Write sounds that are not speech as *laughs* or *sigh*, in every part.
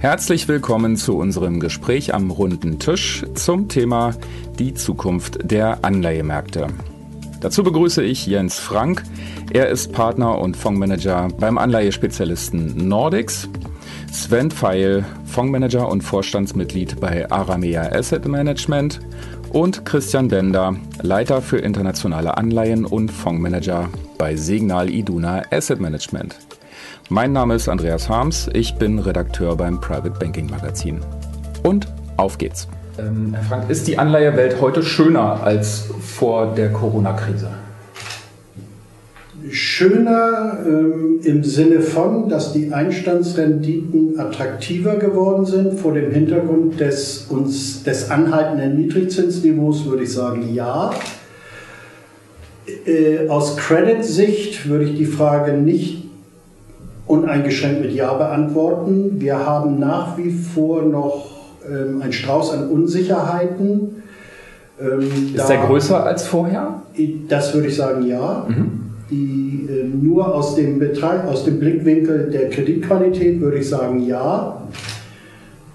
Herzlich willkommen zu unserem Gespräch am runden Tisch zum Thema die Zukunft der Anleihemärkte. Dazu begrüße ich Jens Frank. Er ist Partner und Fondsmanager beim Anleihespezialisten Nordics. Sven Feil, Fondsmanager und Vorstandsmitglied bei Aramea Asset Management. Und Christian Bender, Leiter für internationale Anleihen und Fondsmanager bei Signal Iduna Asset Management. Mein Name ist Andreas Harms, ich bin Redakteur beim Private Banking Magazin. Und auf geht's. Ähm, Herr Frank, ist die Anleihewelt heute schöner als vor der Corona-Krise? Schöner ähm, im Sinne von, dass die Einstandsrenditen attraktiver geworden sind. Vor dem Hintergrund des, uns, des anhaltenden Niedrigzinsniveaus würde ich sagen, ja. Äh, aus Credit-Sicht würde ich die Frage nicht uneingeschränkt mit Ja beantworten. Wir haben nach wie vor noch ähm, einen Strauß an Unsicherheiten. Ähm, Ist der größer als vorher? Das würde ich sagen, ja. Mhm. Die, äh, nur aus dem, Betrag, aus dem Blickwinkel der Kreditqualität würde ich sagen, ja.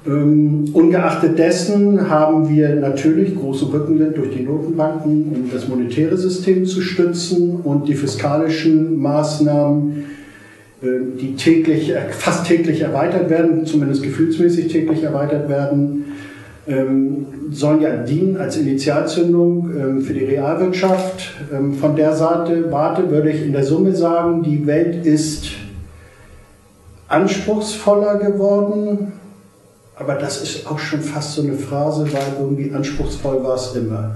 Ähm, ungeachtet dessen haben wir natürlich große Rückenwind durch die Notenbanken, um das monetäre System zu stützen und die fiskalischen Maßnahmen die täglich, äh, fast täglich erweitert werden, zumindest gefühlsmäßig täglich erweitert werden, ähm, sollen ja dienen als Initialzündung ähm, für die Realwirtschaft. Von der Seite Warte würde ich in der Summe sagen, die Welt ist anspruchsvoller geworden, aber das ist auch schon fast so eine Phrase, weil irgendwie anspruchsvoll war es immer.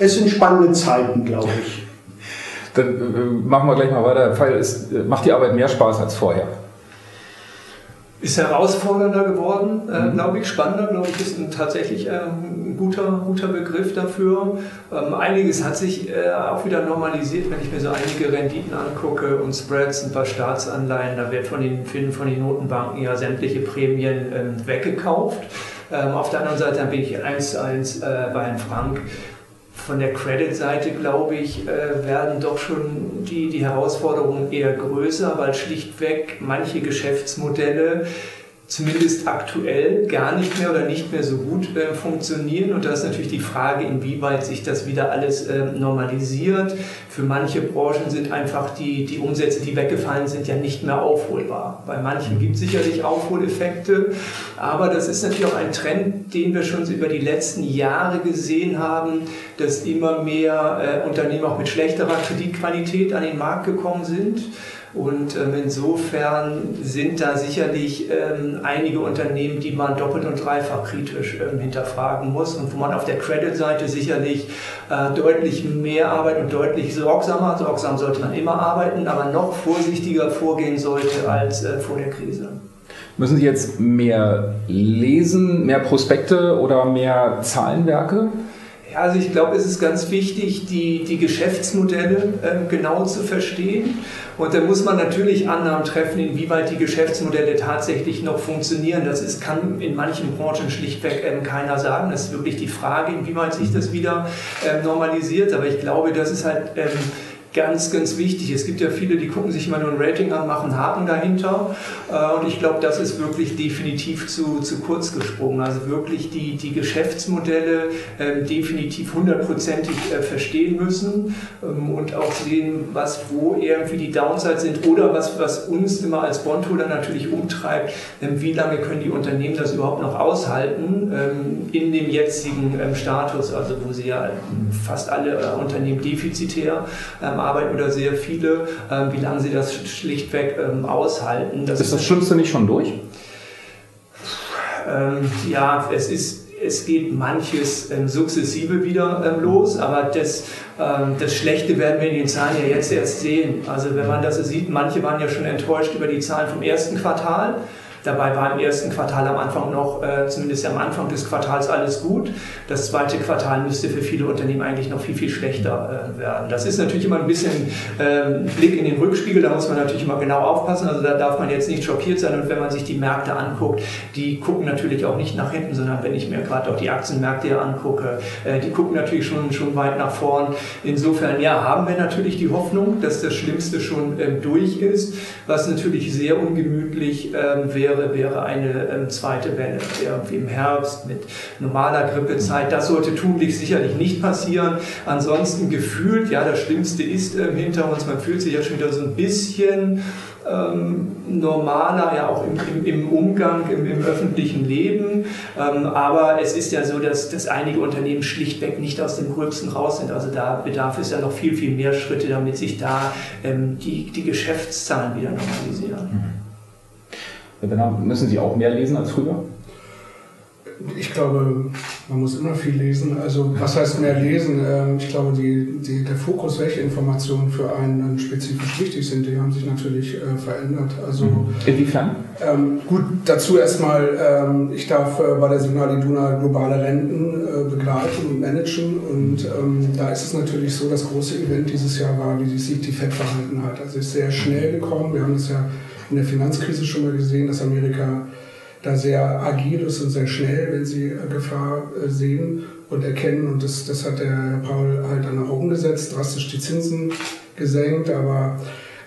Es sind spannende Zeiten, glaube ich. Dann äh, machen wir gleich mal weiter. Fall ist, äh, macht die Arbeit mehr Spaß als vorher? Ist herausfordernder geworden, äh, mhm. glaube ich, spannender, glaube ich, ist ein, tatsächlich äh, ein guter, guter Begriff dafür. Ähm, einiges hat sich äh, auch wieder normalisiert, wenn ich mir so einige Renditen angucke und Spreads, ein paar Staatsanleihen, da wird von den, von den Notenbanken ja sämtliche Prämien ähm, weggekauft. Ähm, auf der anderen Seite bin ich eins zu eins äh, bei Herrn Frank von der Credit-Seite, glaube ich, äh, werden doch schon die, die Herausforderungen eher größer, weil schlichtweg manche Geschäftsmodelle zumindest aktuell gar nicht mehr oder nicht mehr so gut äh, funktionieren. Und da ist natürlich die Frage, inwieweit sich das wieder alles äh, normalisiert. Für manche Branchen sind einfach die, die Umsätze, die weggefallen sind, ja nicht mehr aufholbar. Bei manchen gibt es sicherlich Aufholeffekte, aber das ist natürlich auch ein Trend, den wir schon über die letzten Jahre gesehen haben, dass immer mehr äh, Unternehmen auch mit schlechterer Kreditqualität an den Markt gekommen sind. Und ähm, insofern sind da sicherlich ähm, einige Unternehmen, die man doppelt und dreifach kritisch ähm, hinterfragen muss und wo man auf der Credit-Seite sicherlich äh, deutlich mehr arbeitet und deutlich sorgsamer, sorgsam sollte man immer arbeiten, aber noch vorsichtiger vorgehen sollte als äh, vor der Krise. Müssen Sie jetzt mehr lesen, mehr Prospekte oder mehr Zahlenwerke? Also ich glaube, es ist ganz wichtig, die, die Geschäftsmodelle äh, genau zu verstehen. Und da muss man natürlich Annahmen treffen, inwieweit die Geschäftsmodelle tatsächlich noch funktionieren. Das ist, kann in manchen Branchen schlichtweg ähm, keiner sagen. Das ist wirklich die Frage, inwieweit sich das wieder ähm, normalisiert. Aber ich glaube, das ist halt ähm, ganz, ganz wichtig. Es gibt ja viele, die gucken sich immer nur ein Rating an, machen Haken dahinter. Äh, und ich glaube, das ist wirklich definitiv zu, zu kurz gesprungen. Also wirklich die, die Geschäftsmodelle ähm, definitiv hundertprozentig äh, verstehen müssen ähm, und auch sehen, was wo irgendwie die Downsides sind oder was, was uns immer als Bondholder natürlich umtreibt, ähm, wie lange können die Unternehmen das überhaupt noch aushalten in dem jetzigen Status, also wo sie ja fast alle äh, Unternehmen defizitär arbeiten oder sehr viele, ähm, wie lange sie das schlichtweg ähm, aushalten. Das ist das Schlimmste nicht schon durch? Ähm, ja, es ist es geht manches ähm, sukzessive wieder ähm, los, aber das, ähm, das Schlechte werden wir in den Zahlen ja jetzt erst sehen. Also wenn man das so sieht, manche waren ja schon enttäuscht über die Zahlen vom ersten Quartal. Dabei war im ersten Quartal am Anfang noch, äh, zumindest am Anfang des Quartals, alles gut. Das zweite Quartal müsste für viele Unternehmen eigentlich noch viel, viel schlechter äh, werden. Das ist natürlich immer ein bisschen äh, Blick in den Rückspiegel, da muss man natürlich immer genau aufpassen. Also da darf man jetzt nicht schockiert sein. Und wenn man sich die Märkte anguckt, die gucken natürlich auch nicht nach hinten, sondern wenn ich mir gerade auch die Aktienmärkte angucke, äh, die gucken natürlich schon, schon weit nach vorn. Insofern, ja, haben wir natürlich die Hoffnung, dass das Schlimmste schon ähm, durch ist, was natürlich sehr ungemütlich ähm, wäre wäre, wäre eine ähm, zweite Welle, irgendwie im Herbst mit normaler Grippezeit. Das sollte tunlich sicherlich nicht passieren. Ansonsten gefühlt, ja, das Schlimmste ist ähm, hinter uns. Man fühlt sich ja schon wieder so ein bisschen ähm, normaler, ja auch im, im, im Umgang, im, im, öffentlichen Leben. Ähm, aber es ist ja so, dass, dass einige Unternehmen schlichtweg nicht aus dem Gröbsten raus sind. Also da bedarf es ja noch viel, viel mehr Schritte, damit sich da ähm, die, die Geschäftszahlen wieder normalisieren. Mhm. Müssen Sie auch mehr lesen als früher? Ich glaube, man muss immer viel lesen. Also was heißt mehr lesen? Ähm, ich glaube, die, die, der Fokus, welche Informationen für einen spezifisch wichtig sind, die haben sich natürlich äh, verändert. Also, mhm. Inwiefern? Ähm, gut, dazu erstmal, ähm, ich darf äh, bei der Signal Iduna globale Renten äh, begleiten und managen. Und ähm, da ist es natürlich so, das große Event dieses Jahr war, wie sich die FED verhalten hat. Also ist sehr schnell gekommen. Wir haben es ja in der Finanzkrise schon mal gesehen, dass Amerika da sehr agil ist und sehr schnell, wenn sie äh, Gefahr äh, sehen und erkennen. Und das, das hat der Herr Paul halt dann auch umgesetzt, drastisch die Zinsen gesenkt, aber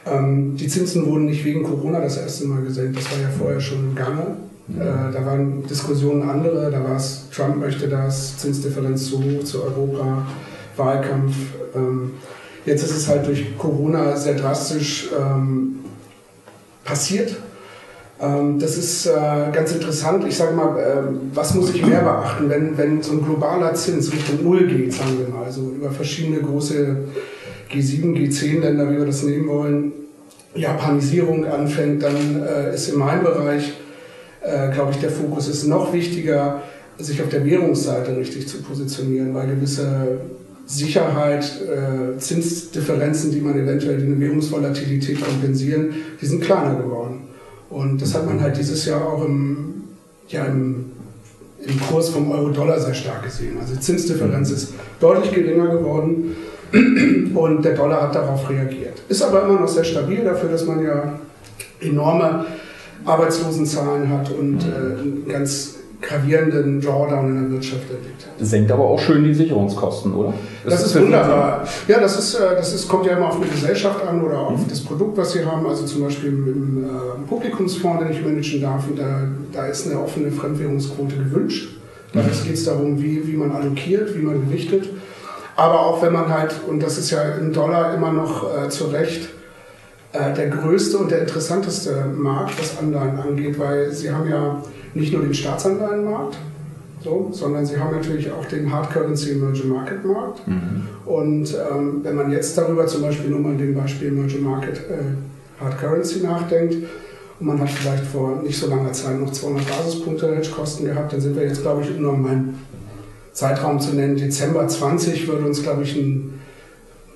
ähm, die Zinsen wurden nicht wegen Corona das erste Mal gesenkt, das war ja vorher schon im Gange. Äh, da waren Diskussionen andere, da war es, Trump möchte das, Zinsdifferenz zu hoch zu Europa, Wahlkampf. Ähm, jetzt ist es halt durch Corona sehr drastisch ähm, passiert ähm, das ist äh, ganz interessant. Ich sage mal, ähm, was muss ich mehr beachten, wenn, wenn so ein globaler Zins Richtung Null geht, sagen wir mal, also über verschiedene große G7, G10-Länder, wie wir das nehmen wollen, Japanisierung anfängt, dann äh, ist in meinem Bereich, äh, glaube ich, der Fokus ist noch wichtiger, sich auf der Währungsseite richtig zu positionieren, weil gewisse Sicherheit, Zinsdifferenzen, die man eventuell die eine Währungsvolatilität kompensieren, die sind kleiner geworden. Und das hat man halt dieses Jahr auch im, ja, im, im Kurs vom Euro-Dollar sehr stark gesehen. Also die Zinsdifferenz ist deutlich geringer geworden und der Dollar hat darauf reagiert. Ist aber immer noch sehr stabil dafür, dass man ja enorme Arbeitslosenzahlen hat und äh, ganz gravierenden Drawdown in der Wirtschaft erlebt hat. Senkt aber auch schön die Sicherungskosten, oder? Das, das ist, ist wunderbar. Ja, das, ist, äh, das ist, kommt ja immer auf eine Gesellschaft an oder auf mhm. das Produkt, was sie haben. Also zum Beispiel im, im äh, Publikumsfonds, den ich managen darf, und da, da ist eine offene Fremdwährungsquote gewünscht. Da mhm. geht es darum, wie, wie man allokiert, wie man gewichtet. Aber auch wenn man halt, und das ist ja im Dollar immer noch äh, zu Recht, äh, der größte und der interessanteste Markt, was Anleihen angeht, weil sie haben ja nicht nur den Staatsanleihenmarkt, so, sondern sie haben natürlich auch den Hard Currency Emerging Market Markt. Mhm. Und ähm, wenn man jetzt darüber zum Beispiel nur mal dem Beispiel Emerging Market äh, Hard Currency nachdenkt und man hat vielleicht vor nicht so langer Zeit noch 200 Basispunkte Hedgekosten gehabt, dann sind wir jetzt, glaube ich, nur um einen Zeitraum zu nennen, Dezember 20 würde uns, glaube ich, ein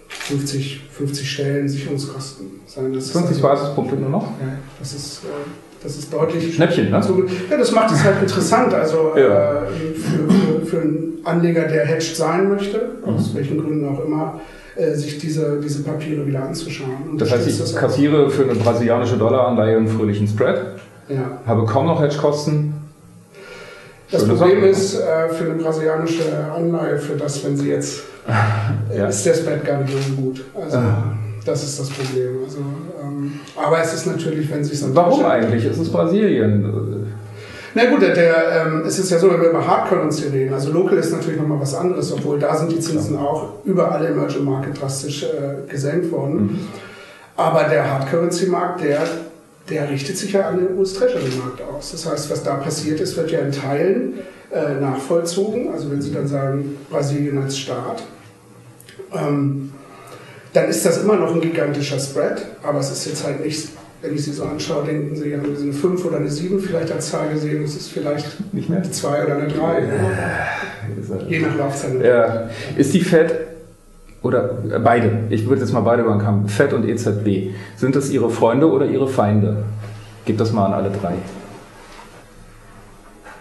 50, 50 Stellen Sicherungskosten sein. Das 50 also, Basispunkte nur noch? Ja, das ist. Äh, das ist deutlich. Schnäppchen, ne? So, ja, das macht es halt interessant. Also ja. äh, für, für, für, einen Anleger, der hedged sein möchte, mhm. aus welchen Gründen auch immer, äh, sich diese, diese Papiere wieder anzuschauen. Und das heißt, ich das kassiere für eine brasilianische Dollaranleihe einen fröhlichen Spread, ja. habe kaum noch Hedgekosten. Das Schöne Problem Sache. ist äh, für eine brasilianische Anleihe, für das, wenn sie jetzt, *laughs* ja. ist der Spread gar nicht so gut. Also, ah. Das ist das Problem. Also, ähm, aber es ist natürlich, wenn sich Warum eigentlich? Es ist Brasilien. Na gut, der, der, ähm, es ist ja so, wenn wir über Hard Currency reden, also Local ist natürlich nochmal was anderes, obwohl da sind die Zinsen ja. auch überall im Emerging Market drastisch äh, gesenkt worden. Mhm. Aber der Hard Currency Markt, der, der richtet sich ja an den US Treasury Markt aus. Das heißt, was da passiert ist, wird ja in Teilen äh, nachvollzogen. Also wenn Sie dann sagen, Brasilien als Staat. Ähm, dann ist das immer noch ein gigantischer Spread, aber es ist jetzt halt nicht, wenn ich sie so anschaue, denken sie, haben sie eine 5 oder eine 7 vielleicht als Zahl gesehen, es ist vielleicht nicht mehr eine 2 oder eine 3. Äh, Je nach Laufzeit. Ja. Ist die Fed oder beide, ich würde jetzt mal beide Banken haben, FED und EZB, sind das ihre Freunde oder ihre Feinde? Gib das mal an alle drei.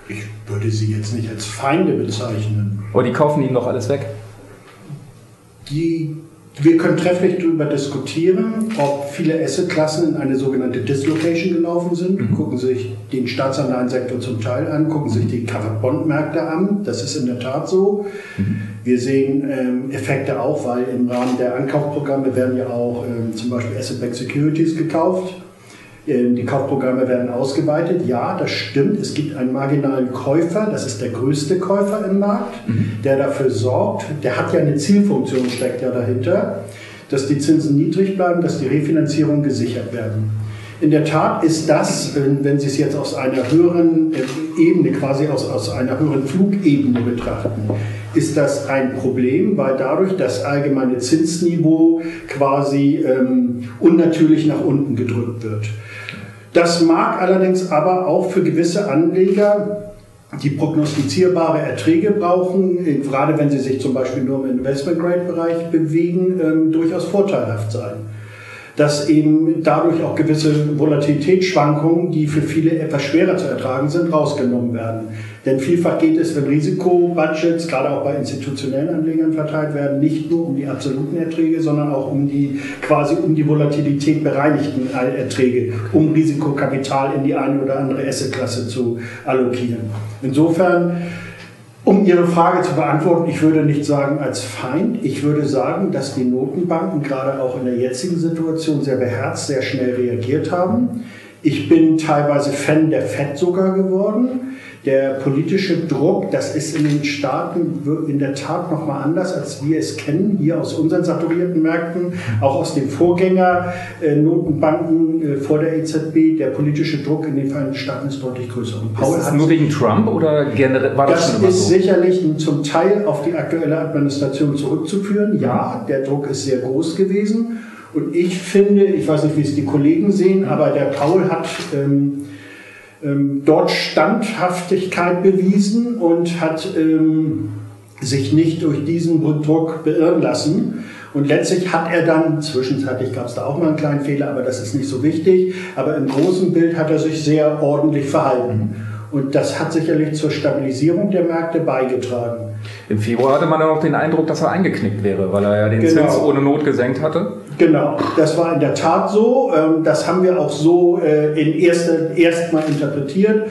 Ich würde sie jetzt nicht als Feinde bezeichnen. Aber die kaufen ihnen doch alles weg. Die wir können trefflich darüber diskutieren, ob viele Assetklassen in eine sogenannte Dislocation gelaufen sind. Mhm. Gucken sich den Staatsanleihensektor zum Teil an, gucken sich die Covered Bond Märkte an. Das ist in der Tat so. Mhm. Wir sehen ähm, Effekte auch, weil im Rahmen der Ankaufprogramme werden ja auch ähm, zum Beispiel Asset-Backed Securities gekauft. Ähm, die Kaufprogramme werden ausgeweitet. Ja, das stimmt. Es gibt einen marginalen Käufer, das ist der größte Käufer im Markt, mhm. der dafür sorgt, der hat ja eine Zielfunktion, steckt ja dahinter, dass die Zinsen niedrig bleiben, dass die Refinanzierung gesichert werden. In der Tat ist das, wenn Sie es jetzt aus einer höheren äh, Ebene, quasi aus, aus einer höheren Flugebene betrachten, ist das ein Problem, weil dadurch das allgemeine Zinsniveau quasi ähm, unnatürlich nach unten gedrückt wird. Das mag allerdings aber auch für gewisse Anleger, die prognostizierbare Erträge brauchen, gerade wenn sie sich zum Beispiel nur im Investment-Grade-Bereich bewegen, ähm, durchaus vorteilhaft sein dass eben dadurch auch gewisse Volatilitätsschwankungen, die für viele etwas schwerer zu ertragen sind, rausgenommen werden. Denn vielfach geht es, wenn Risikobudgets, gerade auch bei institutionellen Anlegern verteilt werden, nicht nur um die absoluten Erträge, sondern auch um die quasi um die Volatilität bereinigten Erträge, um Risikokapital in die eine oder andere Assetklasse zu allokieren. Insofern um Ihre Frage zu beantworten, ich würde nicht sagen als Feind, ich würde sagen, dass die Notenbanken gerade auch in der jetzigen Situation sehr beherzt, sehr schnell reagiert haben. Ich bin teilweise Fan der FED sogar geworden. Der politische Druck, das ist in den Staaten in der Tat nochmal anders, als wir es kennen, hier aus unseren saturierten Märkten, auch aus den Vorgänger-Notenbanken äh, vor der EZB. Der politische Druck in den Vereinigten Staaten ist deutlich größer. Und Paul ist das nur wegen Trump oder generell war das, das schon ist so? sicherlich zum Teil auf die aktuelle Administration zurückzuführen. Ja, der Druck ist sehr groß gewesen. Und ich finde, ich weiß nicht, wie es die Kollegen sehen, aber der Paul hat ähm, dort Standhaftigkeit bewiesen und hat ähm, sich nicht durch diesen Druck beirren lassen. Und letztlich hat er dann, zwischenzeitlich gab es da auch mal einen kleinen Fehler, aber das ist nicht so wichtig, aber im großen Bild hat er sich sehr ordentlich verhalten. Und das hat sicherlich zur Stabilisierung der Märkte beigetragen. Im Februar hatte man dann auch den Eindruck, dass er eingeknickt wäre, weil er ja den genau. Zins ohne Not gesenkt hatte. Genau, das war in der Tat so. Ähm, das haben wir auch so äh, in erster, erstmal interpretiert.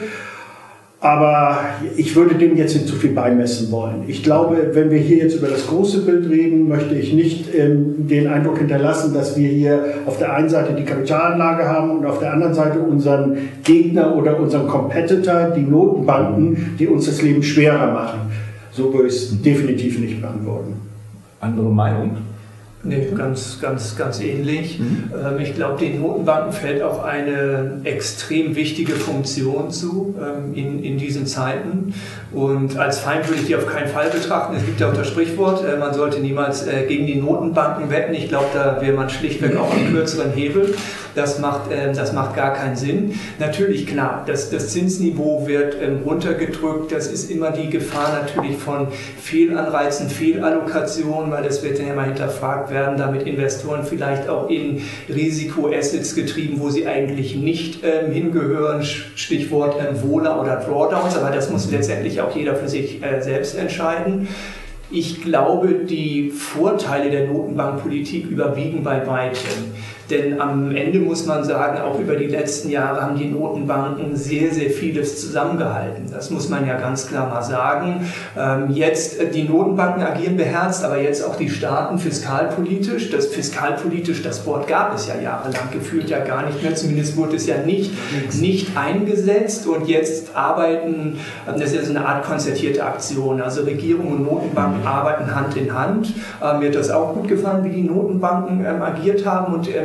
Aber ich würde dem jetzt nicht zu viel beimessen wollen. Ich glaube, wenn wir hier jetzt über das große Bild reden, möchte ich nicht ähm, den Eindruck hinterlassen, dass wir hier auf der einen Seite die Kapitalanlage haben und auf der anderen Seite unseren Gegner oder unseren Competitor, die Notenbanken, die uns das Leben schwerer machen. So würde ich es definitiv nicht beantworten. Andere Meinung? Nee, ganz, ganz, ganz ähnlich. Mhm. Ähm, ich glaube, den Notenbanken fällt auch eine extrem wichtige Funktion zu ähm, in, in diesen Zeiten. Und als Feind würde ich die auf keinen Fall betrachten. Es gibt ja auch das Sprichwort, äh, man sollte niemals äh, gegen die Notenbanken wetten. Ich glaube, da wäre man schlichtweg auch am kürzeren Hebel. Das macht, äh, das macht gar keinen Sinn. Natürlich, klar, das, das Zinsniveau wird ähm, runtergedrückt. Das ist immer die Gefahr natürlich von Fehlanreizen, Fehlallokationen, weil das wird dann immer hinterfragt werden damit Investoren vielleicht auch in Risikoassets getrieben, wo sie eigentlich nicht ähm, hingehören. Stichwort ähm, Wohler oder Drawdowns, aber das muss letztendlich auch jeder für sich äh, selbst entscheiden. Ich glaube, die Vorteile der Notenbankpolitik überwiegen bei weitem. Denn am Ende muss man sagen, auch über die letzten Jahre haben die Notenbanken sehr, sehr vieles zusammengehalten. Das muss man ja ganz klar mal sagen. Ähm, jetzt, äh, die Notenbanken agieren beherzt, aber jetzt auch die Staaten fiskalpolitisch. Das fiskalpolitisch, das Wort gab es ja jahrelang gefühlt ja gar nicht mehr. Zumindest wurde es ja nicht, nicht eingesetzt. Und jetzt arbeiten, ähm, das ist ja so eine Art konzertierte Aktion. Also Regierung und Notenbanken mhm. arbeiten Hand in Hand. Ähm, mir hat das auch gut gefallen, wie die Notenbanken agiert haben. Und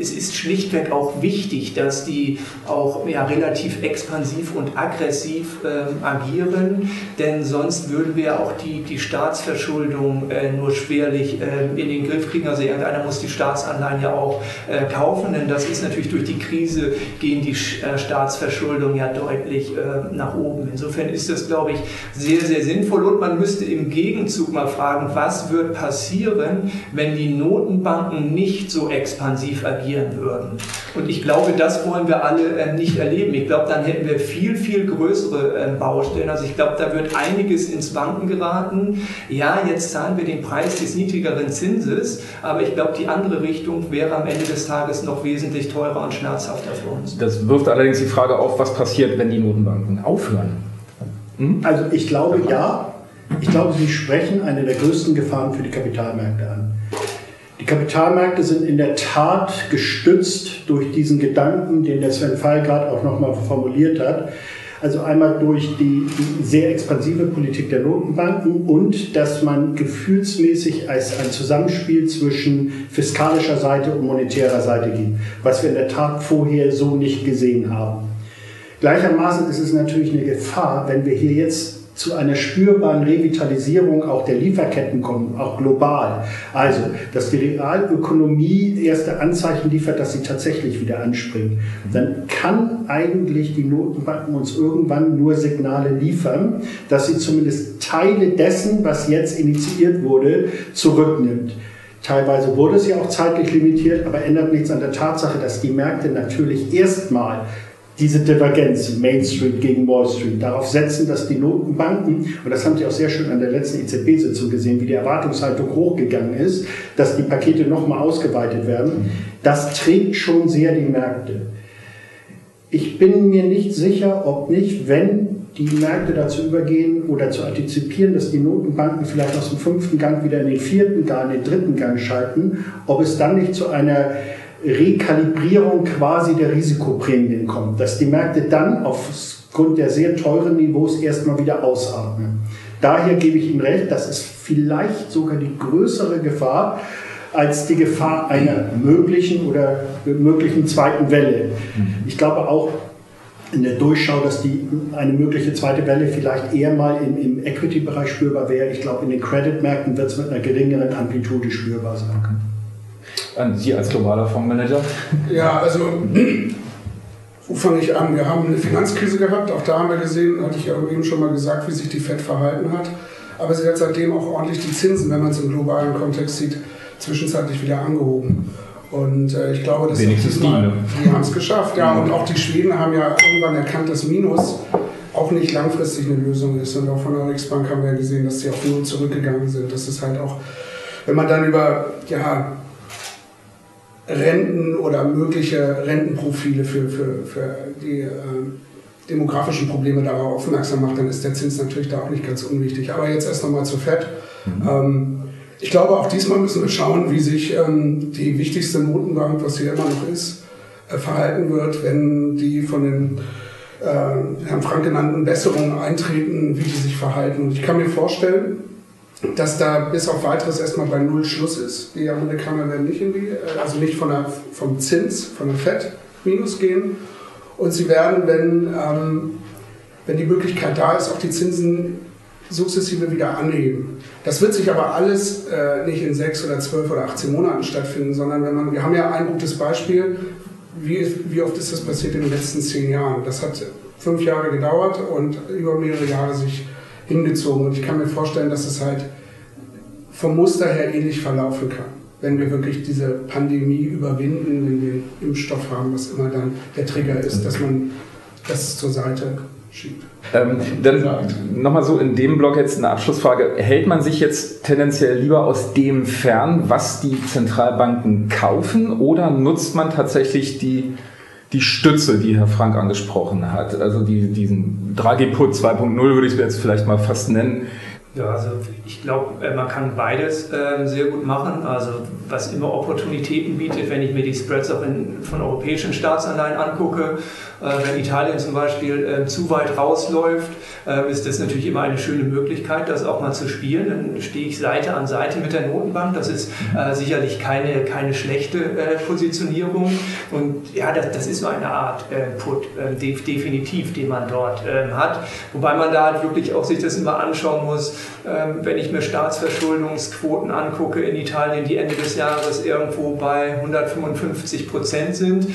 es ist schlichtweg auch wichtig, dass die auch ja, relativ expansiv und aggressiv ähm, agieren, denn sonst würden wir auch die, die Staatsverschuldung äh, nur schwerlich äh, in den Griff kriegen. Also irgendeiner muss die Staatsanleihen ja auch äh, kaufen, denn das ist natürlich durch die Krise gehen die äh, Staatsverschuldung ja deutlich äh, nach oben. Insofern ist das, glaube ich, sehr, sehr sinnvoll und man müsste im Gegenzug mal fragen, was wird passieren, wenn die Notenbanken nicht so expansiv agieren agieren würden. Und ich glaube, das wollen wir alle äh, nicht erleben. Ich glaube, dann hätten wir viel, viel größere äh, Baustellen. Also ich glaube, da wird einiges ins Wanken geraten. Ja, jetzt zahlen wir den Preis des niedrigeren Zinses, aber ich glaube, die andere Richtung wäre am Ende des Tages noch wesentlich teurer und schmerzhafter für uns. Das wirft allerdings die Frage auf, was passiert, wenn die Notenbanken aufhören? Hm? Also ich glaube ja. Ich glaube, Sie sprechen eine der größten Gefahren für die Kapitalmärkte an. Die Kapitalmärkte sind in der Tat gestützt durch diesen Gedanken, den der Sven Fall gerade auch nochmal formuliert hat. Also einmal durch die, sehr expansive Politik der Notenbanken und dass man gefühlsmäßig als ein Zusammenspiel zwischen fiskalischer Seite und monetärer Seite gibt, was wir in der Tat vorher so nicht gesehen haben. Gleichermaßen ist es natürlich eine Gefahr, wenn wir hier jetzt zu einer spürbaren Revitalisierung auch der Lieferketten kommen, auch global. Also, dass die Realökonomie erste Anzeichen liefert, dass sie tatsächlich wieder anspringt. Dann kann eigentlich die Notenbanken uns irgendwann nur Signale liefern, dass sie zumindest Teile dessen, was jetzt initiiert wurde, zurücknimmt. Teilweise wurde es ja auch zeitlich limitiert, aber ändert nichts an der Tatsache, dass die Märkte natürlich erstmal diese Divergenz, Main Street gegen Wall Street, darauf setzen, dass die Notenbanken, und das haben Sie auch sehr schön an der letzten EZB-Sitzung gesehen, wie die Erwartungshaltung hochgegangen ist, dass die Pakete nochmal ausgeweitet werden, das trägt schon sehr die Märkte. Ich bin mir nicht sicher, ob nicht, wenn die Märkte dazu übergehen oder zu antizipieren, dass die Notenbanken vielleicht aus dem fünften Gang wieder in den vierten, gar in den dritten Gang schalten, ob es dann nicht zu einer Rekalibrierung quasi der Risikoprämien kommt, dass die Märkte dann aufgrund der sehr teuren Niveaus erstmal wieder ausatmen. Daher gebe ich Ihnen recht, das ist vielleicht sogar die größere Gefahr als die Gefahr einer möglichen oder möglichen zweiten Welle. Ich glaube auch in der Durchschau, dass die, eine mögliche zweite Welle vielleicht eher mal im, im Equity-Bereich spürbar wäre. Ich glaube, in den Credit-Märkten wird es mit einer geringeren Amplitude spürbar sein. An Sie als globaler Fondsmanager? Ja, also wo fange ich an? Wir haben eine Finanzkrise gehabt, auch da haben wir gesehen, hatte ich ja eben schon mal gesagt, wie sich die FED verhalten hat. Aber sie hat seitdem auch ordentlich die Zinsen, wenn man es im globalen Kontext sieht, zwischenzeitlich wieder angehoben. Und äh, ich glaube, dass Wenigstens die, ne? die haben es geschafft. Ja, und auch die Schweden haben ja irgendwann erkannt, dass Minus auch nicht langfristig eine Lösung ist. Und auch von der Riksbank haben wir gesehen, dass sie auf Null zurückgegangen sind. Das ist halt auch, wenn man dann über ja, Renten oder mögliche Rentenprofile für, für, für die äh, demografischen Probleme darauf aufmerksam macht, dann ist der Zins natürlich da auch nicht ganz unwichtig. Aber jetzt erst nochmal zu FED. Mhm. Ähm, ich glaube, auch diesmal müssen wir schauen, wie sich ähm, die wichtigste Notenbank, was sie immer noch ist, äh, verhalten wird, wenn die von den äh, Herrn Frank genannten Besserungen eintreten, wie die sich verhalten. Und ich kann mir vorstellen, dass da bis auf weiteres erstmal bei Null Schluss ist. Die Amerikaner werden nicht in die, äh, also nicht von der, vom Zins, von der FED minus gehen. Und sie werden, wenn, ähm, wenn die Möglichkeit da ist, auch die Zinsen sukzessive wieder anheben. Das wird sich aber alles äh, nicht in sechs oder zwölf oder 18 Monaten stattfinden, sondern wenn man, wir haben ja ein gutes Beispiel, wie, wie oft ist das passiert in den letzten zehn Jahren? Das hat fünf Jahre gedauert und über mehrere Jahre sich hingezogen. Und ich kann mir vorstellen, dass es halt vom Muster her ähnlich verlaufen kann. Wenn wir wirklich diese Pandemie überwinden, wenn wir Impfstoff haben, was immer dann der Trigger ist, dass man das zur Seite schiebt. Ähm, dann nochmal so in dem Blog jetzt eine Abschlussfrage. Hält man sich jetzt tendenziell lieber aus dem fern, was die Zentralbanken kaufen, oder nutzt man tatsächlich die die Stütze, die Herr Frank angesprochen hat, also die, diesen Draghi-Put 2.0 würde ich jetzt vielleicht mal fast nennen. Ja, also ich glaube, äh, man kann beides äh, sehr gut machen. Also was immer Opportunitäten bietet, wenn ich mir die Spreads auch in, von europäischen Staatsanleihen angucke, äh, wenn Italien zum Beispiel äh, zu weit rausläuft, äh, ist das natürlich immer eine schöne Möglichkeit, das auch mal zu spielen. Dann stehe ich Seite an Seite mit der Notenbank. Das ist sicherlich keine, keine schlechte Positionierung. Und ja, das, das ist so eine Art Put, definitiv, den man dort ähm, hat. Wobei man da halt wirklich auch sich das immer anschauen muss, ähm, wenn ich mir Staatsverschuldungsquoten angucke in Italien, die Ende des Jahres irgendwo bei 155 Prozent sind.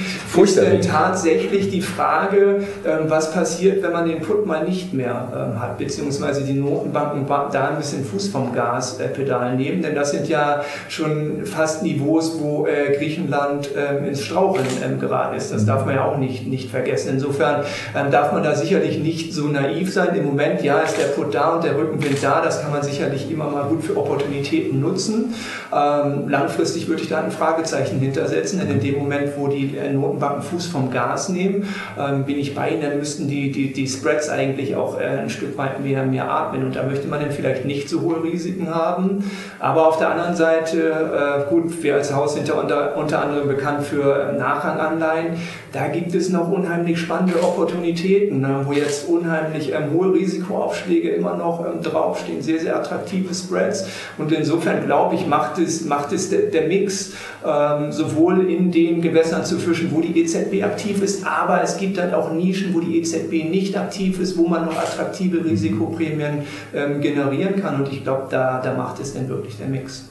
Ist denn tatsächlich die Frage, ähm, was passiert, wenn man den Put mal nicht mehr ähm, hat, beziehungsweise die Notenbanken da ein bisschen Fuß vom Gaspedal nehmen, denn das sind ja schon fast Niveaus, wo äh, Griechenland ähm, ins Straucheln geraten ist. Das darf man ja auch nicht, nicht vergessen. Insofern darf man da sicherlich nicht so naiv sein. Im Moment, ja, ist der Put da und der Rückenwind da, das kann man sicherlich immer mal gut für Opportunitäten nutzen. Ähm, langfristig würde ich da ein Fragezeichen hintersetzen, denn in dem Moment, wo die äh, Notenbanken Fuß vom Gas nehmen, ähm, bin ich bei ihnen, dann müssten die, die, die Spreads eigentlich auch äh, ein Stück weit mehr, mehr atmen und da möchte man dann vielleicht nicht so hohe Risiken haben. Aber auf der anderen Seite, äh, gut, wir als Haus sind ja unter, unter anderem bekannt für Nachranganleihen, da gibt es noch unheimlich spannende Opportunitäten, ne, wo jetzt unheimlich ähm, hohe Risikoaufschläge immer noch ähm, draufstehen, sehr, sehr attraktive Spreads. Und insofern glaube ich, macht es, macht es der, der Mix, ähm, sowohl in den Gewässern zu fischen, wo die EZB aktiv ist, aber es gibt dann auch Nischen, wo die EZB nicht aktiv ist, wo man noch attraktive Risikoprämien ähm, generieren kann. Und ich glaube, da, da macht es dann wirklich der Mix.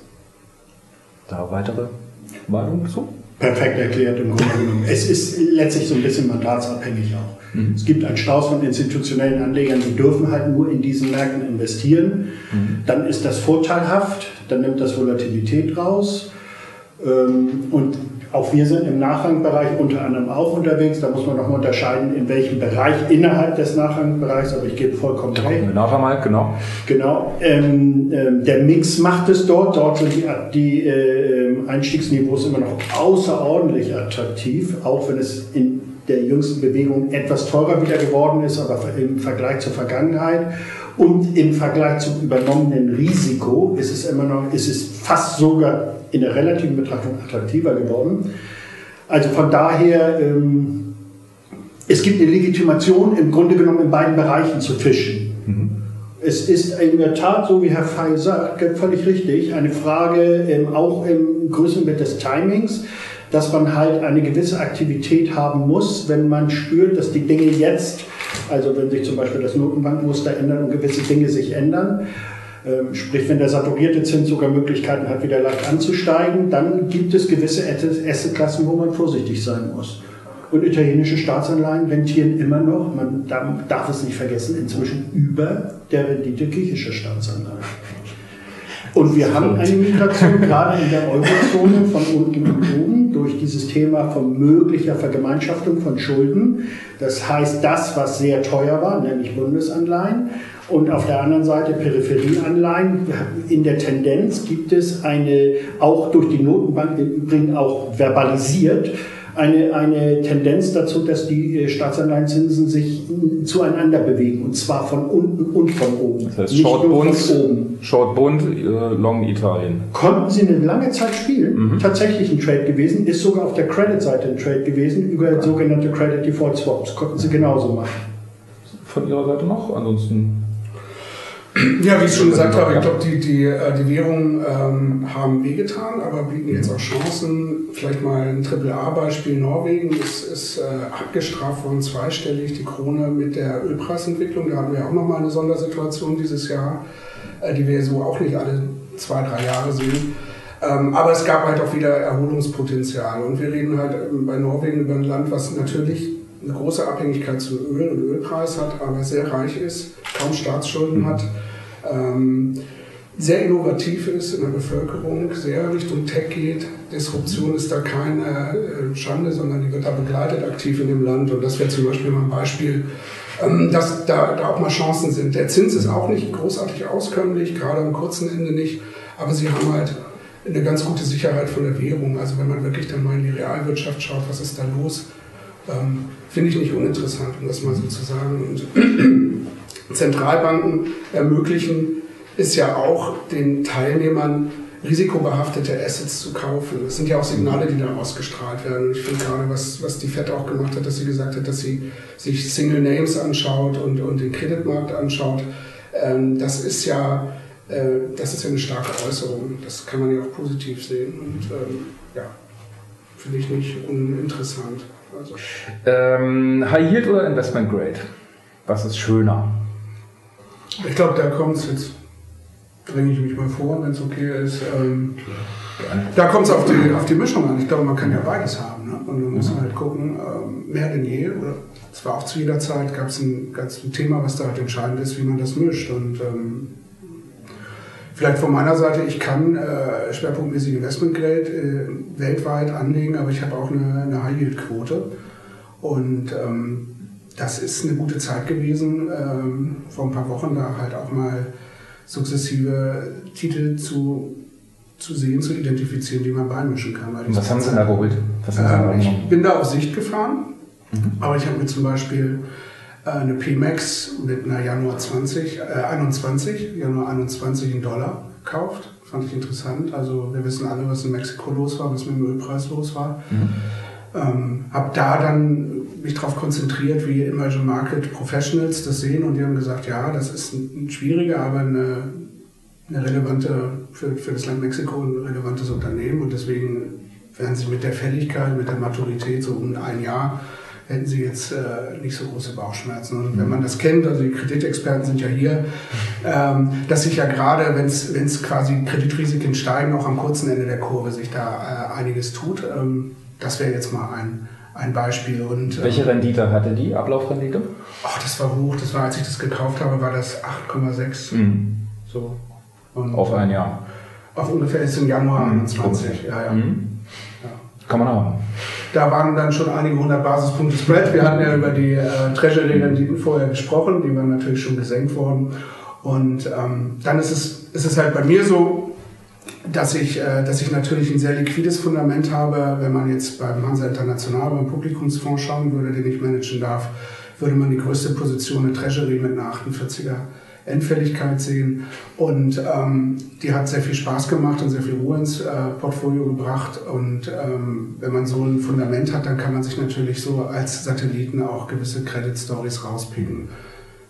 Da weitere Meinungen zu? Perfekt erklärt im Grunde genommen. Es ist letztlich so ein bisschen mandatsabhängig auch. Mhm. Es gibt einen Strauß von institutionellen Anlegern, die dürfen halt nur in diesen Märkten investieren. Mhm. Dann ist das vorteilhaft, dann nimmt das Volatilität raus. Ähm, und auch wir sind im Nachrangbereich unter anderem auch unterwegs. Da muss man nochmal unterscheiden, in welchem Bereich innerhalb des Nachrangbereichs, aber ich gebe vollkommen recht. Nachher mal, genau. Genau. Ähm, ähm, der Mix macht es dort. Dort sind die, die äh, Einstiegsniveaus immer noch außerordentlich attraktiv, auch wenn es in der jüngsten Bewegung etwas teurer wieder geworden ist, aber im Vergleich zur Vergangenheit. Und im Vergleich zum übernommenen Risiko ist es immer noch, ist es fast sogar in der relativen Betrachtung attraktiver geworden. Also von daher, ähm, es gibt eine Legitimation im Grunde genommen in beiden Bereichen zu fischen. Mhm. Es ist in der Tat, so wie Herr Fey sagt, völlig richtig, eine Frage ähm, auch im größeren Bett des Timings, dass man halt eine gewisse Aktivität haben muss, wenn man spürt, dass die Dinge jetzt, also wenn sich zum Beispiel das Notenbankmuster ändert und gewisse Dinge sich ändern, sprich, wenn der saturierte Zins sogar Möglichkeiten hat, wieder leicht anzusteigen, dann gibt es gewisse Assetklassen, wo man vorsichtig sein muss. Und italienische Staatsanleihen rentieren immer noch, man darf es nicht vergessen, inzwischen über der Rendite griechischer Staatsanleihen. Und wir haben eine Migration *laughs* gerade in der Eurozone von unten und oben durch dieses Thema von möglicher Vergemeinschaftung von Schulden. Das heißt, das, was sehr teuer war, nämlich Bundesanleihen, und auf der anderen Seite Peripherieanleihen. In der Tendenz gibt es eine, auch durch die Notenbank im Übrigen auch verbalisiert, eine, eine Tendenz dazu, dass die äh, Staatsanleihenzinsen sich zueinander bewegen. Und zwar von unten und von oben. Das heißt Short Bund, Short Bund, äh, Long Italien. Konnten sie eine lange Zeit spielen. Mhm. Tatsächlich ein Trade gewesen. Ist sogar auf der Credit-Seite ein Trade gewesen. Über sogenannte Credit Default Swaps. Konnten sie genauso machen. Von Ihrer Seite noch? Ansonsten ja, wie ich schon gesagt habe, ich glaube, die, die, äh, die Währungen ähm, haben wehgetan, aber bieten jetzt auch Chancen. Vielleicht mal ein Triple-A-Beispiel. Norwegen ist, ist äh, abgestraft worden, zweistellig, die Krone mit der Ölpreisentwicklung. Da hatten wir auch nochmal eine Sondersituation dieses Jahr, äh, die wir so auch nicht alle zwei, drei Jahre sehen. Ähm, aber es gab halt auch wieder Erholungspotenzial. Und wir reden halt ähm, bei Norwegen über ein Land, was natürlich eine große Abhängigkeit zum Öl und Ölpreis hat, aber sehr reich ist, kaum Staatsschulden mhm. hat, ähm, sehr innovativ ist in der Bevölkerung, sehr Richtung Tech geht. Disruption ist da keine äh, Schande, sondern die wird da begleitet aktiv in dem Land. Und das wäre zum Beispiel mal ein Beispiel, ähm, dass da, da auch mal Chancen sind. Der Zins ist auch nicht großartig auskömmlich, gerade am kurzen Ende nicht, aber sie haben halt eine ganz gute Sicherheit von der Währung. Also wenn man wirklich dann mal in die Realwirtschaft schaut, was ist da los, ähm, finde ich nicht uninteressant, um das mal so zu sagen. Und *clears throat* Zentralbanken ermöglichen es ja auch den Teilnehmern, risikobehaftete Assets zu kaufen. Das sind ja auch Signale, die da ausgestrahlt werden. Ich finde gerade, was, was die FED auch gemacht hat, dass sie gesagt hat, dass sie sich Single Names anschaut und, und den Kreditmarkt anschaut, ähm, das ist ja äh, das ist ja eine starke Äußerung. Das kann man ja auch positiv sehen. Und ähm, ja, finde ich nicht uninteressant. Also. Ähm, High Yield oder Investment Grade? Was ist schöner? Ich glaube, da kommt es jetzt, dränge ich mich mal vor, wenn es okay ist. Ähm, da kommt es auf die, auf die Mischung an. Ich glaube, man kann ja beides haben. Ne? Und man muss mhm. halt gucken, ähm, mehr denn je, oder zwar auch zu jeder Zeit, gab es ein, ein Thema, was da halt entscheidend ist, wie man das mischt. Und ähm, Vielleicht von meiner Seite, ich kann äh, schwerpunktmäßig Investmentgeld äh, weltweit anlegen, aber ich habe auch eine, eine High-Yield-Quote. Und ähm, das ist eine gute Zeit gewesen, ähm, vor ein paar Wochen da halt auch mal sukzessive Titel zu, zu sehen, zu identifizieren, die man beimischen kann. Und was haben Sie da geholt? Ähm, ich bin da auf Sicht gefahren, mhm. aber ich habe mir zum Beispiel eine P-Max mit einer Januar 20, äh, 21, Januar 21 in Dollar gekauft. Fand ich interessant. Also wir wissen alle, was in Mexiko los war, was mit dem Ölpreis los war. Mhm. Ähm, habe da dann mich darauf konzentriert, wie Emerging Market Professionals das sehen und die haben gesagt, ja, das ist ein, ein schwieriger, aber eine, eine relevante, für, für das Land Mexiko ein relevantes Unternehmen und deswegen werden sie mit der Fälligkeit, mit der Maturität so um ein Jahr hätten sie jetzt äh, nicht so große Bauchschmerzen. Und wenn man das kennt, also die Kreditexperten sind ja hier, ähm, dass sich ja gerade, wenn es quasi Kreditrisiken steigen, auch am kurzen Ende der Kurve sich da äh, einiges tut. Ähm, das wäre jetzt mal ein, ein Beispiel. Und, ähm, Welche Rendite hatte die, Ablaufrendite? Oh, das war hoch. Das war, als ich das gekauft habe, war das 8,6. Mhm. So. Und, auf ein Jahr? Auf ungefähr ist im Januar mhm. 21. Ja, ja. Mhm. ja. Kann man haben. Da waren dann schon einige hundert Basispunkte Spread. Wir hatten ja über die äh, Treasury-Renditen vorher gesprochen, die waren natürlich schon gesenkt worden. Und ähm, dann ist es, ist es halt bei mir so, dass ich, äh, dass ich natürlich ein sehr liquides Fundament habe. Wenn man jetzt beim Hansa International, beim Publikumsfonds schauen würde, den ich managen darf, würde man die größte Position eine Treasury mit einer 48er Endfälligkeit sehen. Und ähm, die hat sehr viel Spaß gemacht und sehr viel Ruhe ins äh, Portfolio gebracht. Und ähm, wenn man so ein Fundament hat, dann kann man sich natürlich so als Satelliten auch gewisse Credit Stories rauspicken.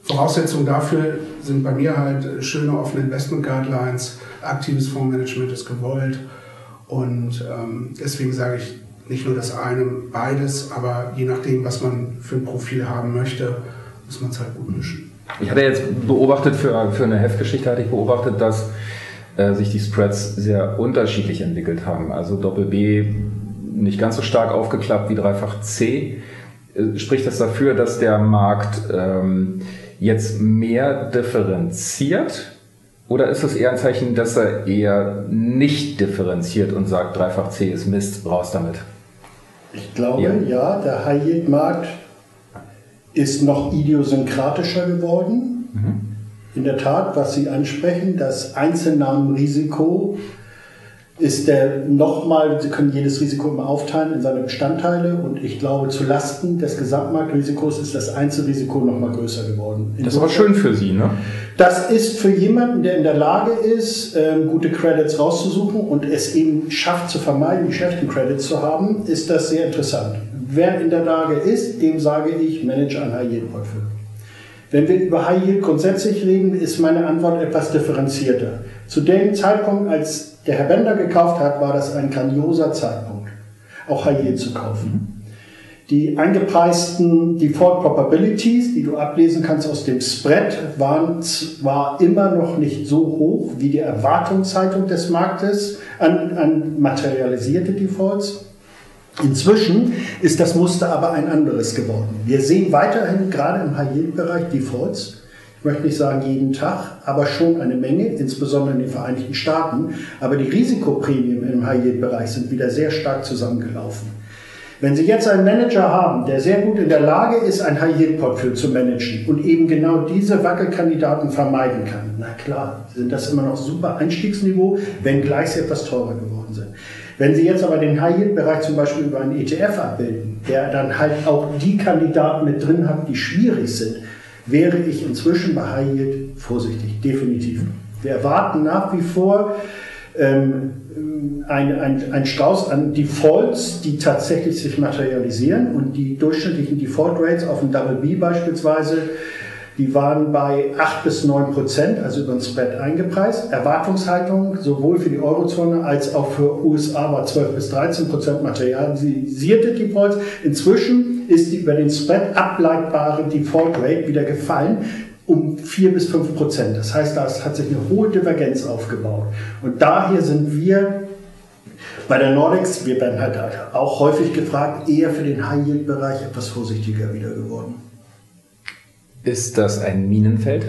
Voraussetzungen dafür sind bei mir halt schöne offene Investment Guidelines, aktives Fondsmanagement ist gewollt und ähm, deswegen sage ich nicht nur das eine, beides, aber je nachdem, was man für ein Profil haben möchte, muss man es halt gut mischen. Ich hatte jetzt beobachtet, für, für eine Heftgeschichte hatte ich beobachtet, dass äh, sich die Spreads sehr unterschiedlich entwickelt haben. Also Doppel B nicht ganz so stark aufgeklappt wie Dreifach C. Äh, spricht das dafür, dass der Markt ähm, jetzt mehr differenziert? Oder ist es eher ein Zeichen, dass er eher nicht differenziert und sagt, Dreifach C ist Mist, raus damit? Ich glaube, ja, ja der High-Yield-Markt ist noch idiosynkratischer geworden. Mhm. In der Tat, was Sie ansprechen, das Einzelnamenrisiko ist der nochmal, Sie können jedes Risiko immer aufteilen in seine Bestandteile und ich glaube, zu Lasten des Gesamtmarktrisikos ist das Einzelrisiko nochmal größer geworden. Insofern, das ist aber schön für Sie, ne? Das ist für jemanden, der in der Lage ist, ähm, gute Credits rauszusuchen und es eben schafft zu vermeiden, die schlechten Credits zu haben, ist das sehr interessant. Wer in der Lage ist, dem sage ich, manage ein High-Yield-Portfolio. Wenn wir über High Yield grundsätzlich reden, ist meine Antwort etwas differenzierter. Zu dem Zeitpunkt, als der Herr Bender gekauft hat, war das ein grandioser Zeitpunkt, auch High Yield zu kaufen. Die eingepreisten Default Probabilities, die du ablesen kannst aus dem Spread, waren zwar immer noch nicht so hoch wie die Erwartungshaltung des Marktes an, an materialisierte Defaults, Inzwischen ist das Muster aber ein anderes geworden. Wir sehen weiterhin gerade im High-Yield-Bereich Defaults, ich möchte nicht sagen jeden Tag, aber schon eine Menge, insbesondere in den Vereinigten Staaten. Aber die Risikoprämien im High-Yield-Bereich sind wieder sehr stark zusammengelaufen. Wenn Sie jetzt einen Manager haben, der sehr gut in der Lage ist, ein High-Yield-Portfolio zu managen und eben genau diese Wackelkandidaten vermeiden kann, na klar, sind das immer noch super Einstiegsniveau, wenngleich sie etwas teurer geworden sind. Wenn Sie jetzt aber den High-Yield-Bereich zum Beispiel über einen ETF abbilden, der dann halt auch die Kandidaten mit drin hat, die schwierig sind, wäre ich inzwischen bei High-Yield vorsichtig, definitiv. Wir erwarten nach wie vor ähm, ein, ein, ein Strauß an Defaults, die tatsächlich sich materialisieren und die durchschnittlichen Default Rates auf dem Double B beispielsweise die waren bei 8 bis 9 Prozent, also über den Spread eingepreist. Erwartungshaltung sowohl für die Eurozone als auch für USA war 12 bis 13 Prozent materialisierte Defaults. Inzwischen ist die über den Spread ableitbare Default Rate wieder gefallen um 4 bis 5 Prozent. Das heißt, da hat sich eine hohe Divergenz aufgebaut. Und daher sind wir bei der Nordics, wir werden halt auch häufig gefragt, eher für den High-Yield-Bereich etwas vorsichtiger wieder geworden. Ist das ein Minenfeld?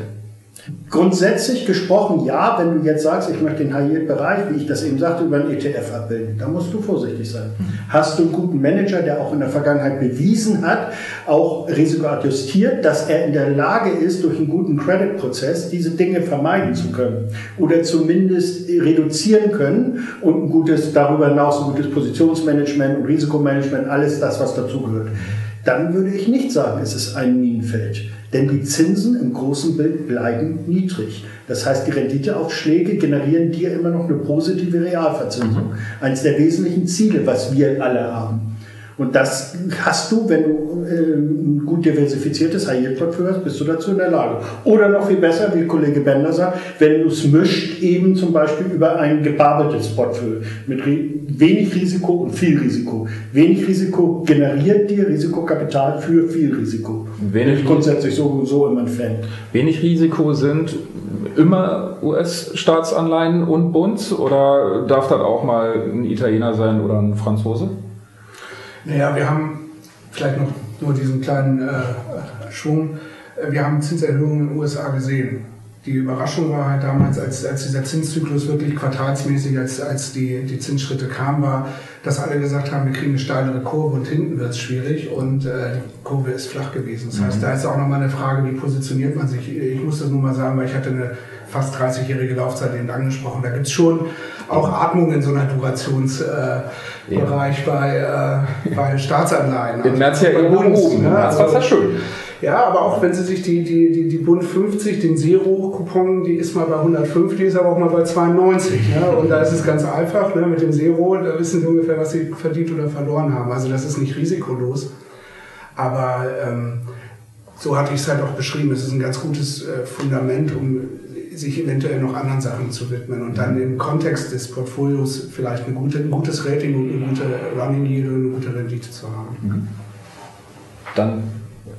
Grundsätzlich gesprochen, ja, wenn du jetzt sagst, ich möchte den High-Yield-Bereich, wie ich das eben sagte, über einen ETF abbilden, da musst du vorsichtig sein. Hast du einen guten Manager, der auch in der Vergangenheit bewiesen hat, auch risikoadjustiert, dass er in der Lage ist, durch einen guten Credit-Prozess diese Dinge vermeiden zu können oder zumindest reduzieren können und ein gutes, darüber hinaus ein gutes Positionsmanagement und Risikomanagement, alles das, was dazugehört. Dann würde ich nicht sagen, es ist ein Minenfeld. Denn die Zinsen im großen Bild bleiben niedrig. Das heißt, die Renditeaufschläge generieren dir immer noch eine positive Realverzinsung. Mhm. Eines der wesentlichen Ziele, was wir alle haben. Und das hast du, wenn du äh, ein gut diversifiziertes High-Yield-Portfolio hast, bist du dazu in der Lage. Oder noch viel besser, wie Kollege Bender sagt, wenn du es mischt, eben zum Beispiel über ein gebabeltes Portfolio mit wenig Risiko und viel Risiko. Wenig Risiko generiert dir Risikokapital für viel Risiko. Wenig ich grundsätzlich so, so immer ein Fan. Wenig Risiko sind immer US-Staatsanleihen und Bund oder darf das auch mal ein Italiener sein oder ein Franzose? Naja, wir haben vielleicht noch nur diesen kleinen äh, Schwung. Äh, wir haben Zinserhöhungen in den USA gesehen. Die Überraschung war halt damals, als, als dieser Zinszyklus wirklich quartalsmäßig, als, als die, die Zinsschritte kamen, war, dass alle gesagt haben, wir kriegen eine steilere Kurve und hinten wird es schwierig und äh, die Kurve ist flach gewesen. Das heißt, mhm. da ist auch nochmal eine Frage, wie positioniert man sich. Ich muss das nur mal sagen, weil ich hatte eine fast 30-jährige Laufzeit eben angesprochen. Da gibt es schon auch Atmung in so einer Durationsbereich äh, ja. bei, äh, bei Staatsanleihen. In März ja irgendwo oben. Ne? Also, das ist schön. Ja, aber auch wenn Sie sich die, die, die, die Bund 50, den Zero-Coupon, die ist mal bei 105, die ist aber auch mal bei 92. Ja? Und da ist es ganz einfach, ne? mit dem Zero, da wissen Sie ungefähr, was Sie verdient oder verloren haben. Also das ist nicht risikolos. Aber ähm, so hatte ich es halt auch beschrieben. Es ist ein ganz gutes äh, Fundament, um sich eventuell noch anderen Sachen zu widmen und dann im Kontext des Portfolios vielleicht eine gute, ein gutes Rating und eine gute Running Yield und eine gute Rendite zu haben. Mhm. Dann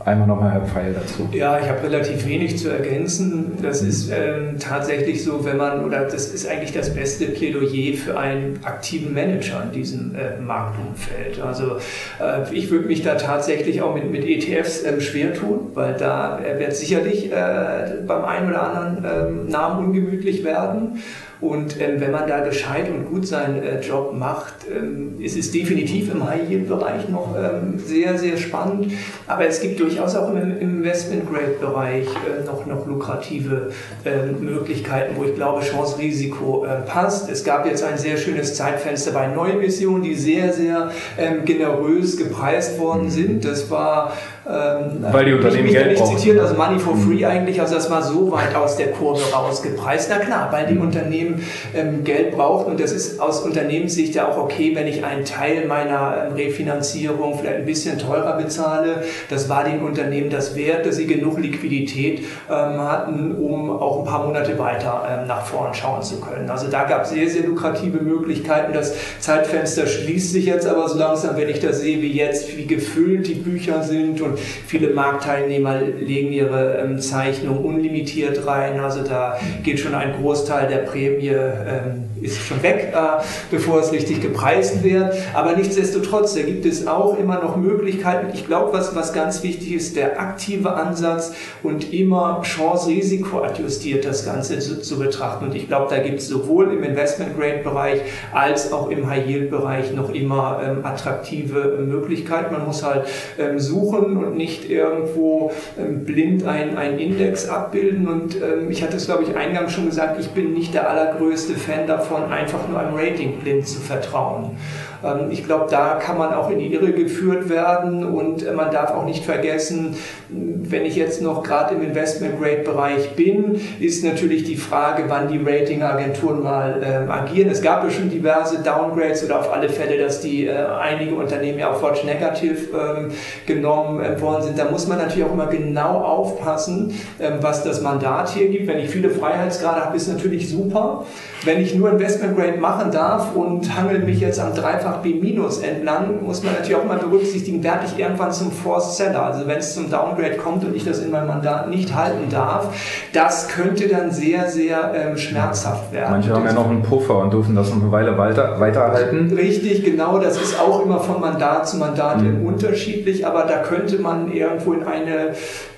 Einmal nochmal Herr Pfeil dazu. Ja, ich habe relativ wenig zu ergänzen. Das mhm. ist ähm, tatsächlich so, wenn man, oder das ist eigentlich das beste Plädoyer für einen aktiven Manager in diesem äh, Marktumfeld. Also äh, ich würde mich da tatsächlich auch mit, mit ETFs ähm, schwer tun, weil da äh, wird sicherlich äh, beim einen oder anderen ähm, Namen ungemütlich werden. Und ähm, wenn man da gescheit und gut seinen äh, Job macht, ähm, ist es definitiv im High-Yield-Bereich noch ähm, sehr, sehr spannend. Aber es gibt durchaus auch im Investment-Grade-Bereich äh, noch, noch lukrative äh, Möglichkeiten, wo ich glaube, Chance-Risiko äh, passt. Es gab jetzt ein sehr schönes Zeitfenster bei Neuemissionen, die sehr, sehr ähm, generös gepreist worden sind. Das war ähm, Weil die Unternehmen Geld nicht brauchen. zitiert, also Money for Free eigentlich, also das war so weit aus der Kurve rausgepreist. Na klar, weil die Unternehmen ähm, Geld brauchten und das ist aus Unternehmenssicht ja auch okay, wenn ich einen Teil meiner ähm, Refinanzierung vielleicht ein bisschen teurer bezahle. Das war den Unternehmen das wert, dass sie genug Liquidität ähm, hatten, um auch ein paar Monate weiter ähm, nach vorn schauen zu können. Also da gab es sehr, sehr lukrative Möglichkeiten. Das Zeitfenster schließt sich jetzt aber so langsam, wenn ich das sehe, wie jetzt, wie gefüllt die Bücher sind und viele Marktteilnehmer legen ihre ähm, Zeichnung unlimitiert rein. Also da geht schon ein Großteil der Prämie, ähm, ist schon weg, äh, bevor es richtig gepreist wird. Aber nichtsdestotrotz, da gibt es auch immer noch Möglichkeiten. Ich glaube, was, was ganz wichtig ist, der aktive Ansatz und immer Chance-Risiko adjustiert das Ganze zu, zu betrachten. Und ich glaube, da gibt es sowohl im Investment-Grade-Bereich als auch im High-Yield-Bereich noch immer ähm, attraktive Möglichkeiten. Man muss halt ähm, suchen und nicht irgendwo ähm, blind einen Index abbilden. Und ähm, ich hatte es, glaube ich, eingangs schon gesagt, ich bin nicht der allergrößte Fan davon, einfach nur einem Rating blind zu vertrauen. Ähm, ich glaube, da kann man auch in die Irre geführt werden und äh, man darf auch nicht vergessen, wenn ich jetzt noch gerade im Investment-Grade-Bereich bin, ist natürlich die Frage, wann die Ratingagenturen mal äh, agieren. Es gab ja schon diverse Downgrades oder auf alle Fälle, dass die äh, einige Unternehmen ja auf Watch Negative ähm, genommen äh, worden sind. Da muss man natürlich auch immer genau aufpassen, ähm, was das Mandat hier gibt. Wenn ich viele Freiheitsgrade habe, ist natürlich super. Wenn ich nur Investment Grade machen darf und hangel mich jetzt am dreifachen einfach B- entlang, muss man natürlich auch mal berücksichtigen, werde ich irgendwann zum Forced Seller. Also wenn es zum Downgrade kommt und ich das in meinem Mandat nicht halten darf, das könnte dann sehr, sehr ähm, schmerzhaft werden. Manche haben ja noch einen Puffer und dürfen das noch eine Weile weiter, weiterhalten. Richtig, genau. Das ist auch immer von Mandat zu Mandat mhm. unterschiedlich, aber da könnte man irgendwo in eine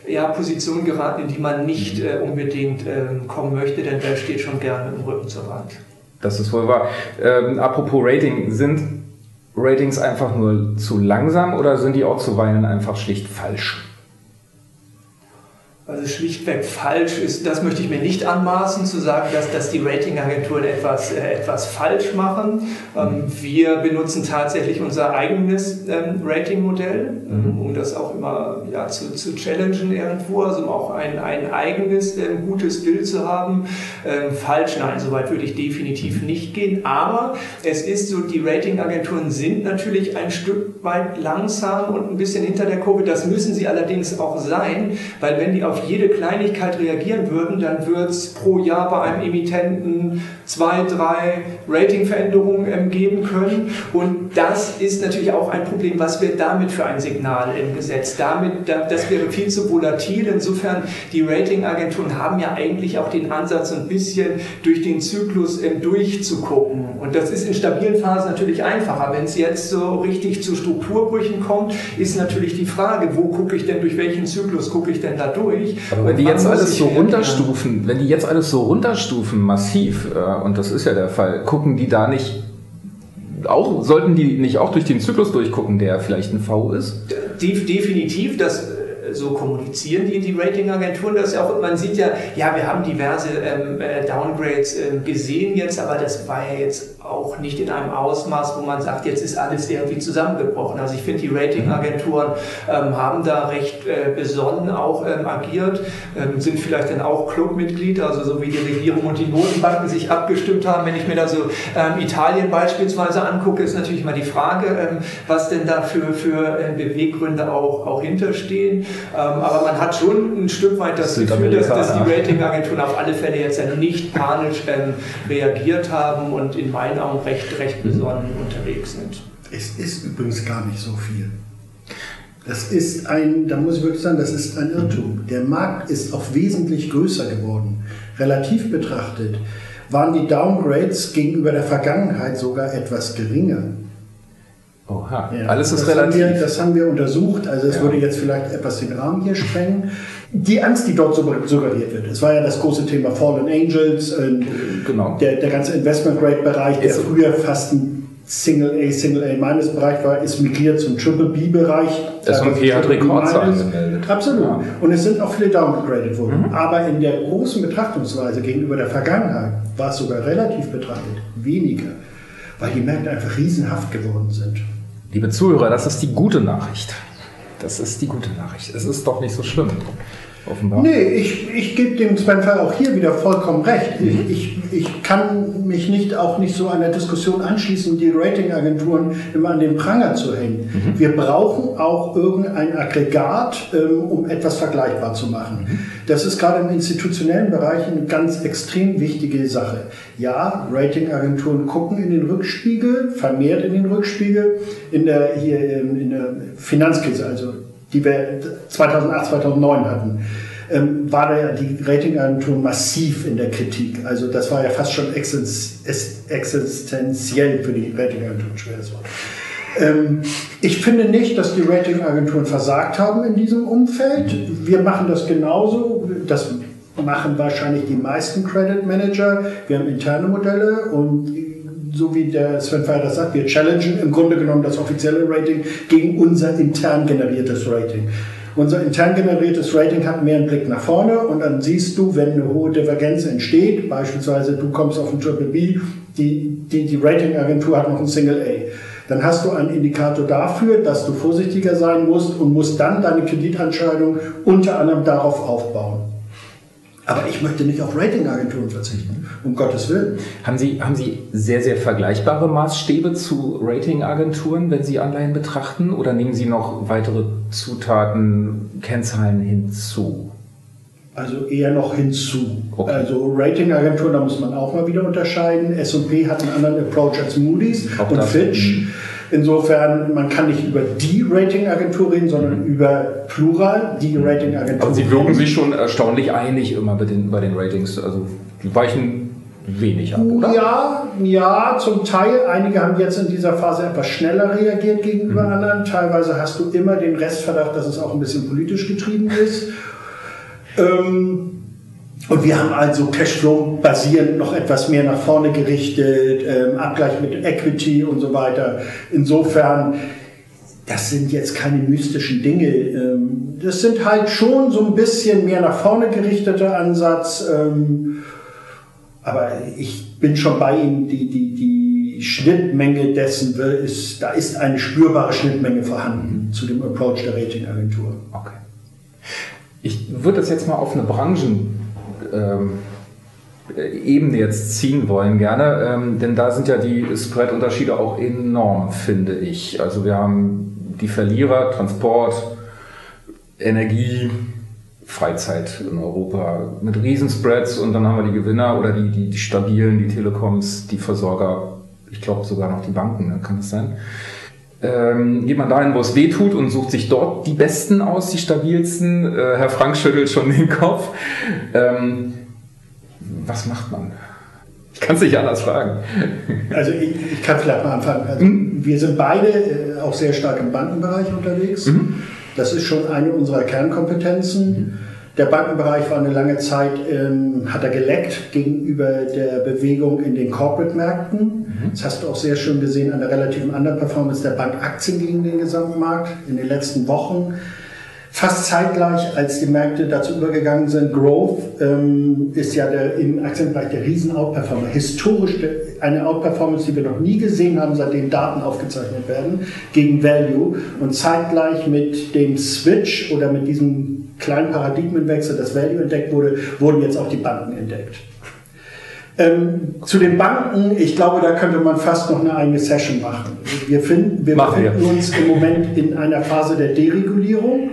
ja, Position geraten, in die man nicht äh, unbedingt äh, kommen möchte, denn der steht schon gerne im Rücken zur Wand. Das ist wohl wahr. Ähm, apropos Rating, sind Ratings einfach nur zu langsam oder sind die auch zuweilen einfach schlicht falsch? Also schlichtweg falsch ist, das möchte ich mir nicht anmaßen, zu sagen, dass, dass die Ratingagenturen etwas, äh, etwas falsch machen. Ähm, wir benutzen tatsächlich unser eigenes ähm, Ratingmodell, ähm, um das auch immer ja, zu, zu challengen irgendwo, also auch ein, ein eigenes äh, gutes Bild zu haben. Ähm, falsch, nein, soweit würde ich definitiv nicht gehen. Aber es ist so, die Ratingagenturen sind natürlich ein Stück weit langsam und ein bisschen hinter der Kurve. Das müssen sie allerdings auch sein, weil wenn die auf auf jede Kleinigkeit reagieren würden, dann wird es pro Jahr bei einem Emittenten zwei, drei Ratingveränderungen ähm, geben können. Und das ist natürlich auch ein Problem, was wird damit für ein Signal im Gesetz? Damit, das wäre viel zu volatil. Insofern, die Ratingagenturen haben ja eigentlich auch den Ansatz, ein bisschen durch den Zyklus ähm, durchzugucken. Und das ist in stabilen Phasen natürlich einfacher. Wenn es jetzt so richtig zu Strukturbrüchen kommt, ist natürlich die Frage, wo gucke ich denn, durch welchen Zyklus gucke ich denn da durch? Aber wenn die jetzt alles so runterstufen, wenn die jetzt alles so runterstufen, massiv, äh, und das ist ja der Fall, gucken die da nicht auch, sollten die nicht auch durch den Zyklus durchgucken, der vielleicht ein V ist? Definitiv, das so kommunizieren die, die Ratingagenturen das ja auch. Man sieht ja, ja, wir haben diverse ähm, äh, Downgrades äh, gesehen jetzt, aber das war ja jetzt auch nicht in einem Ausmaß, wo man sagt, jetzt ist alles irgendwie zusammengebrochen. Also ich finde, die Ratingagenturen ähm, haben da recht äh, besonnen auch ähm, agiert, ähm, sind vielleicht dann auch Clubmitglied, also so wie die Regierung und die Notenbanken sich abgestimmt haben. Wenn ich mir da so ähm, Italien beispielsweise angucke, ist natürlich mal die Frage, ähm, was denn da für, für äh, Beweggründe auch, auch hinterstehen. Ähm, aber man hat schon ein Stück weit das Gefühl, dass, dass die Ratingagenturen auf alle Fälle jetzt ja nicht panisch ähm, reagiert haben und in meinen Augen recht, recht besonnen unterwegs sind. Es ist übrigens gar nicht so viel. Das ist ein, da muss ich wirklich sagen, das ist ein Irrtum. Der Markt ist auch wesentlich größer geworden. Relativ betrachtet waren die Downgrades gegenüber der Vergangenheit sogar etwas geringer. Oha, ja, alles ist das relativ. Haben wir, das haben wir untersucht, also es ja. würde jetzt vielleicht etwas den Rahmen hier sprengen. Die Angst, die dort suggeriert wird, es war ja das große Thema Fallen Angels, genau. der, der ganze Investment-Grade-Bereich, der früher fast ein Single A, Single A minus Bereich war, ist migriert zum Triple B Bereich. S&P hat Rekordzahlen gemeldet. Absolut. Ja. Und es sind auch viele downgegradet worden. Mhm. Aber in der großen Betrachtungsweise gegenüber der Vergangenheit war es sogar relativ betrachtet weniger, weil die Märkte einfach riesenhaft geworden sind. Liebe Zuhörer, das ist die gute Nachricht. Das ist die gute Nachricht. Es ist doch nicht so schlimm offenbar. Nee, ich, ich gebe dem Fall auch hier wieder vollkommen recht. Mhm. Ich, ich, ich kann mich nicht auch nicht so einer Diskussion anschließen, die Ratingagenturen immer an den Pranger zu hängen. Mhm. Wir brauchen auch irgendein Aggregat, ähm, um etwas vergleichbar zu machen. Mhm. Das ist gerade im institutionellen Bereich eine ganz extrem wichtige Sache. Ja, Ratingagenturen gucken in den Rückspiegel, vermehrt in den Rückspiegel, in der, hier ähm, in der Finanzkrise, also die wir 2008, 2009 hatten, ähm, war da ja die Ratingagentur massiv in der Kritik. Also das war ja fast schon existenziell für die Ratingagenturen, schweres Wort. Ähm, ich finde nicht, dass die Ratingagenturen versagt haben in diesem Umfeld. Wir machen das genauso. Das machen wahrscheinlich die meisten Credit Manager. Wir haben interne Modelle und so wie der Sven Feier das sagt, wir challengen im Grunde genommen das offizielle Rating gegen unser intern generiertes Rating. Unser intern generiertes Rating hat mehr einen Blick nach vorne und dann siehst du, wenn eine hohe Divergenz entsteht, beispielsweise du kommst auf ein Triple B, die, die, die Ratingagentur hat noch ein Single A. Dann hast du einen Indikator dafür, dass du vorsichtiger sein musst und musst dann deine Kreditentscheidung unter anderem darauf aufbauen. Aber ich möchte nicht auf Ratingagenturen verzichten, um Gottes Willen. Haben Sie, haben Sie sehr, sehr vergleichbare Maßstäbe zu Ratingagenturen, wenn Sie Anleihen betrachten? Oder nehmen Sie noch weitere Zutaten, Kennzahlen hinzu? Also eher noch hinzu. Okay. Also Ratingagenturen, da muss man auch mal wieder unterscheiden. S&P hat einen anderen Approach als Moody's Auch und Fitch. mhm. Insofern, man kann nicht über die Ratingagentur reden, sondern über Plural, die Ratingagentur. Mhm. Aber sie wirken sich schon erstaunlich einig immer bei den, bei den Ratings. Also die weichen wenig ab, oder? Ja, ja, zum Teil. Einige haben jetzt in dieser Phase etwas schneller reagiert gegenüber Mhm. anderen. Teilweise hast du immer den Restverdacht, dass es auch ein bisschen politisch getrieben ist. Ähm, und wir haben also Cashflow basierend noch etwas mehr nach vorne gerichtet, ähm, Abgleich mit Equity und so weiter. Insofern, das sind jetzt keine mystischen Dinge. Ähm, das sind halt schon so ein bisschen mehr nach vorne gerichteter Ansatz. Ähm, aber ich bin schon bei Ihnen, die, die, die Schnittmenge dessen ist, da ist eine spürbare Schnittmenge vorhanden zu dem Approach der Ratingagentur. Okay. Ich würde das jetzt mal auf eine Branchen ähm, Ebene jetzt ziehen wollen gerne, ähm, denn da sind ja die Spread-Unterschiede auch enorm, finde ich. Also wir haben die Verlierer, Transport, Energie, Freizeit in Europa mit Riesenspreads und dann haben wir die Gewinner oder die, die, die stabilen, die Telekoms, die Versorger, ich glaube sogar noch die Banken, ne? kann das sein? Ähm, geht man dahin, wo es weh tut und sucht sich dort die Besten aus, die stabilsten. Äh, Herr Frank schüttelt schon den Kopf. Ähm, was macht man? Ich kann es nicht anders fragen. Also ich, ich kann vielleicht mal anfangen. Also Wir sind beide äh, auch sehr stark im Bankenbereich unterwegs. Das ist schon eine unserer Kernkompetenzen. Der Bankenbereich war eine lange Zeit, ähm, hat er geleckt gegenüber der Bewegung in den Corporate-Märkten. Das hast du auch sehr schön gesehen an der relativen Underperformance der Bankaktien gegen den gesamten Markt in den letzten Wochen. Fast zeitgleich, als die Märkte dazu übergegangen sind, Growth ähm, ist ja der, im Aktienbereich der Riesen-Outperformer. Historisch eine Outperformance, die wir noch nie gesehen haben, seitdem Daten aufgezeichnet werden, gegen Value. Und zeitgleich mit dem Switch oder mit diesem kleinen Paradigmenwechsel, dass Value entdeckt wurde, wurden jetzt auch die Banken entdeckt. Ähm, zu den Banken, ich glaube, da könnte man fast noch eine eigene Session machen. Wir, finden, wir Machen wir. befinden uns im Moment in einer Phase der Deregulierung.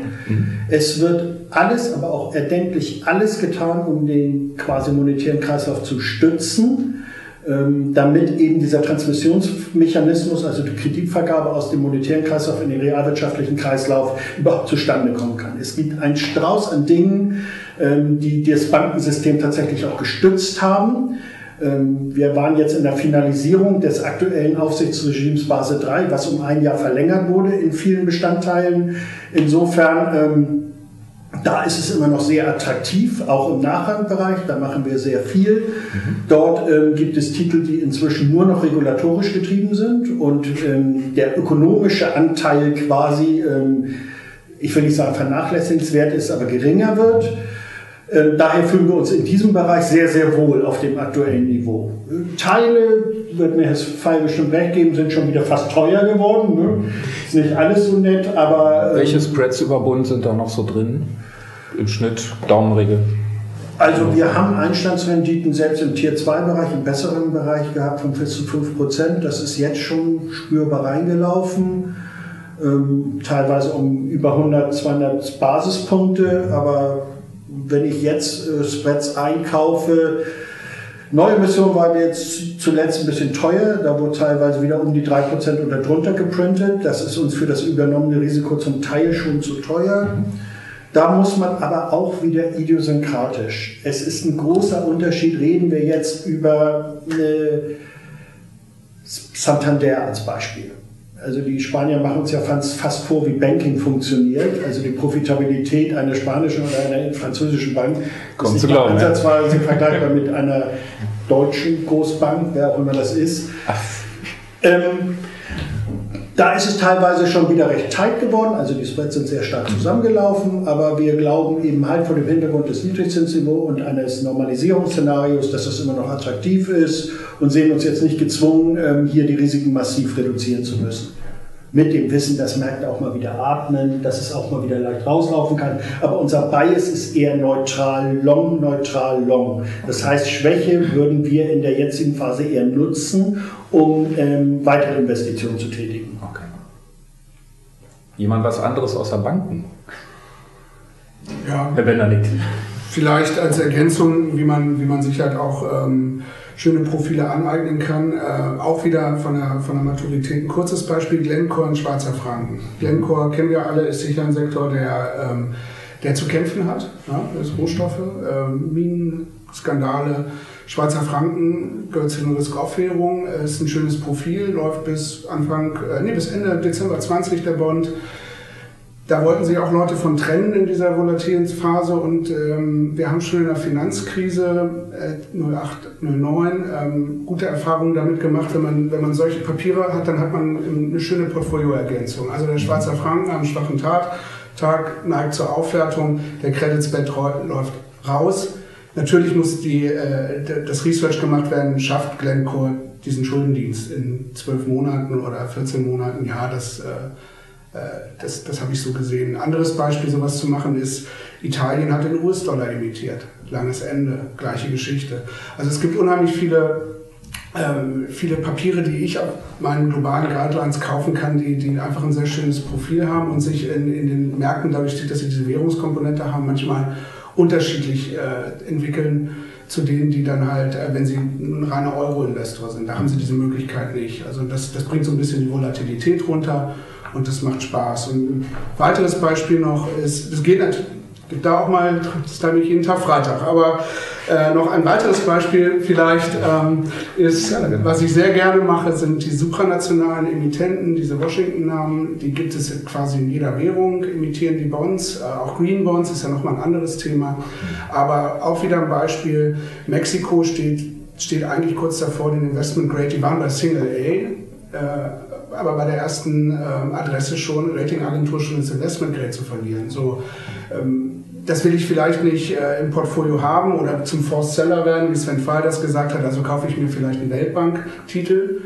Es wird alles, aber auch erdenklich alles getan, um den quasi monetären Kreislauf zu stützen, ähm, damit eben dieser Transmissionsmechanismus, also die Kreditvergabe aus dem monetären Kreislauf in den realwirtschaftlichen Kreislauf überhaupt zustande kommen kann. Es gibt einen Strauß an Dingen, ähm, die das Bankensystem tatsächlich auch gestützt haben. Ähm, Wir waren jetzt in der Finalisierung des aktuellen Aufsichtsregimes Basel III, was um ein Jahr verlängert wurde in vielen Bestandteilen. Insofern, ähm, da ist es immer noch sehr attraktiv, auch im Nachrangbereich, da machen wir sehr viel. Dort ähm, gibt es Titel, die inzwischen nur noch regulatorisch getrieben sind und ähm, der ökonomische Anteil quasi, ähm, ich will nicht sagen vernachlässigenswert ist, aber geringer wird. Ähm, Daher fühlen wir uns in diesem Bereich sehr, sehr wohl auf dem aktuellen Niveau. Teile, wird mir Herr Fall bestimmt recht geben, sind schon wieder fast teuer geworden. Ne? Ist nicht alles so nett, aber. ähm, Welche Spreads über Bund sind da noch so drin? Im Schnitt, Daumenregel. Also wir haben Einstandsrenditen selbst im Tier-2-Bereich, im besseren Bereich gehabt von bis zu 5%. Das ist jetzt schon spürbar reingelaufen. Ähm, teilweise um über 100, 200 Basispunkte. Aber wenn ich jetzt äh, Spreads einkaufe, Neue Emission waren jetzt zuletzt ein bisschen teuer, da wurde teilweise wieder um die 3% oder drunter geprintet. Das ist uns für das übernommene Risiko zum Teil schon zu teuer. Da muss man aber auch wieder idiosynkratisch. Es ist ein großer Unterschied, reden wir jetzt über eine Santander als Beispiel. Also die Spanier machen uns ja fast, vor, wie Banking funktioniert. Also die Profitabilität einer spanischen oder einer französischen Bank Kaum ist nicht glauben, ja. ansatzweise vergleichbar mit einer deutschen Großbank, wer auch immer das ist. Ähm, da ist es teilweise schon wieder recht tight geworden, also die Spreads sind sehr stark zusammengelaufen, aber wir glauben eben halt vor dem Hintergrund des Niedrigzinsniveaus und eines Normalisierungsszenarios, dass das immer noch attraktiv ist und sehen uns jetzt nicht gezwungen, ähm, hier die Risiken massiv reduzieren zu müssen. Mit dem Wissen, dass Märkte auch mal wieder atmen, dass es auch mal wieder leicht rauslaufen kann. Aber unser Bias ist eher neutral long, neutral long. Das heißt, Schwäche würden wir in der jetzigen Phase eher nutzen, um ähm, weitere Investitionen zu tätigen. Okay. Jemand was anderes außer Banken? Ja, Herr Benedikt. Vielleicht als Ergänzung, wie man, wie man sich halt auch ähm, schöne Profile aneignen kann. Äh, auch wieder von der, von der Maturität. Ein kurzes Beispiel, Glencore in Schwarzer Franken. Glencore kennen wir alle, ist sicher ein Sektor, der, ähm, der zu kämpfen hat. Ja, das Rohstoffe, äh, Minen, Skandale. Schweizer Franken gehört zu einer Risk-Off-Währung, ist ein schönes Profil, läuft bis Anfang, äh, nee, bis Ende Dezember 20 der Bond. Da wollten sich auch Leute von trennen in dieser volatilen Phase und ähm, wir haben schon in der Finanzkrise äh, 08, 09 ähm, gute Erfahrungen damit gemacht. Wenn man, wenn man solche Papiere hat, dann hat man eine schöne Portfolioergänzung. Also der Schweizer Franken am schwachen Tag, Tag neigt zur Aufwertung, der Credit Spread läuft raus. Natürlich muss die, äh, das Research gemacht werden, schafft Glencore diesen Schuldendienst in zwölf Monaten oder 14 Monaten. Ja, das äh, das, das habe ich so gesehen. Ein anderes Beispiel, sowas zu machen, ist, Italien hat den US-Dollar emittiert. Langes Ende, gleiche Geschichte. Also es gibt unheimlich viele, ähm, viele Papiere, die ich auf meinen globalen Guidelines kaufen kann, die, die einfach ein sehr schönes Profil haben und sich in, in den Märkten, dadurch, dass sie diese Währungskomponente haben, manchmal unterschiedlich äh, entwickeln zu denen, die dann halt, äh, wenn sie ein reiner Euro-Investor sind, da haben sie diese Möglichkeit nicht. Also das, das bringt so ein bisschen die Volatilität runter und das macht Spaß. Und ein weiteres Beispiel noch ist, es geht natürlich, da auch mal, das ist nämlich jeden Tag Freitag, aber äh, noch ein weiteres Beispiel vielleicht ähm, ist, genau. was ich sehr gerne mache, sind die supranationalen Emittenten, diese Washington-Namen, die gibt es quasi in jeder Währung, emittieren die Bonds, äh, auch Green Bonds ist ja nochmal ein anderes Thema, aber auch wieder ein Beispiel, Mexiko steht, steht eigentlich kurz davor, den Investment Grade, die waren bei Single A, äh, aber bei der ersten ähm, Adresse schon, Ratingagentur schon das Investmentgrade zu verlieren. So, ähm, das will ich vielleicht nicht äh, im Portfolio haben oder zum Forced Seller werden, wie Sven Fall das gesagt hat. Also kaufe ich mir vielleicht einen Weltbank-Titel,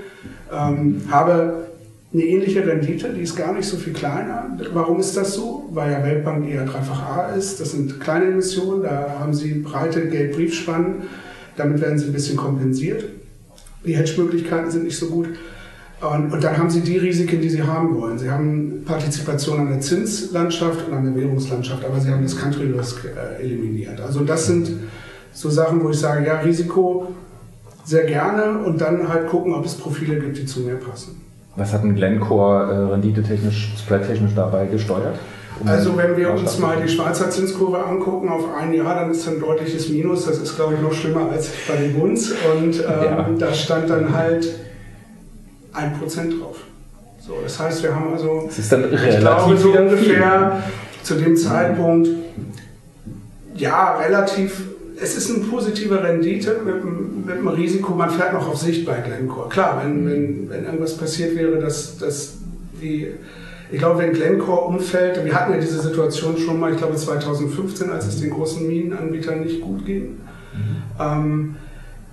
ähm, habe eine ähnliche Rendite, die ist gar nicht so viel kleiner. Warum ist das so? Weil ja Weltbank eher dreifach A ist. Das sind kleine Emissionen, da haben Sie breite Geldbriefspannen. Damit werden Sie ein bisschen kompensiert. Die Hedge-Möglichkeiten sind nicht so gut. Und, und, dann haben sie die Risiken, die sie haben wollen. Sie haben Partizipation an der Zinslandschaft und an der Währungslandschaft, aber sie haben das Country Risk äh, eliminiert. Also das sind so Sachen, wo ich sage, ja, Risiko sehr gerne und dann halt gucken, ob es Profile gibt, die zu mir passen. Was hat ein Glencore äh, renditetechnisch, spreadtechnisch dabei gesteuert? Um also wenn wir uns mal die Schweizer Zinskurve angucken auf ein Jahr, dann ist ein deutliches Minus. Das ist, glaube ich, noch schlimmer als bei den Bunds. Und *laughs* ähm, ja. da stand dann halt 1% drauf. So, das heißt, wir haben also, das ist dann ich glaube, so ungefähr viel. zu dem Zeitpunkt, ja, relativ, es ist eine positive Rendite mit, mit einem Risiko, man fährt noch auf Sicht bei Glencore. Klar, wenn, wenn, wenn irgendwas passiert wäre, dass, dass die, ich glaube, wenn Glencore umfällt, wir hatten ja diese Situation schon mal, ich glaube 2015, als es den großen Minenanbietern nicht gut ging. Mhm. Ähm,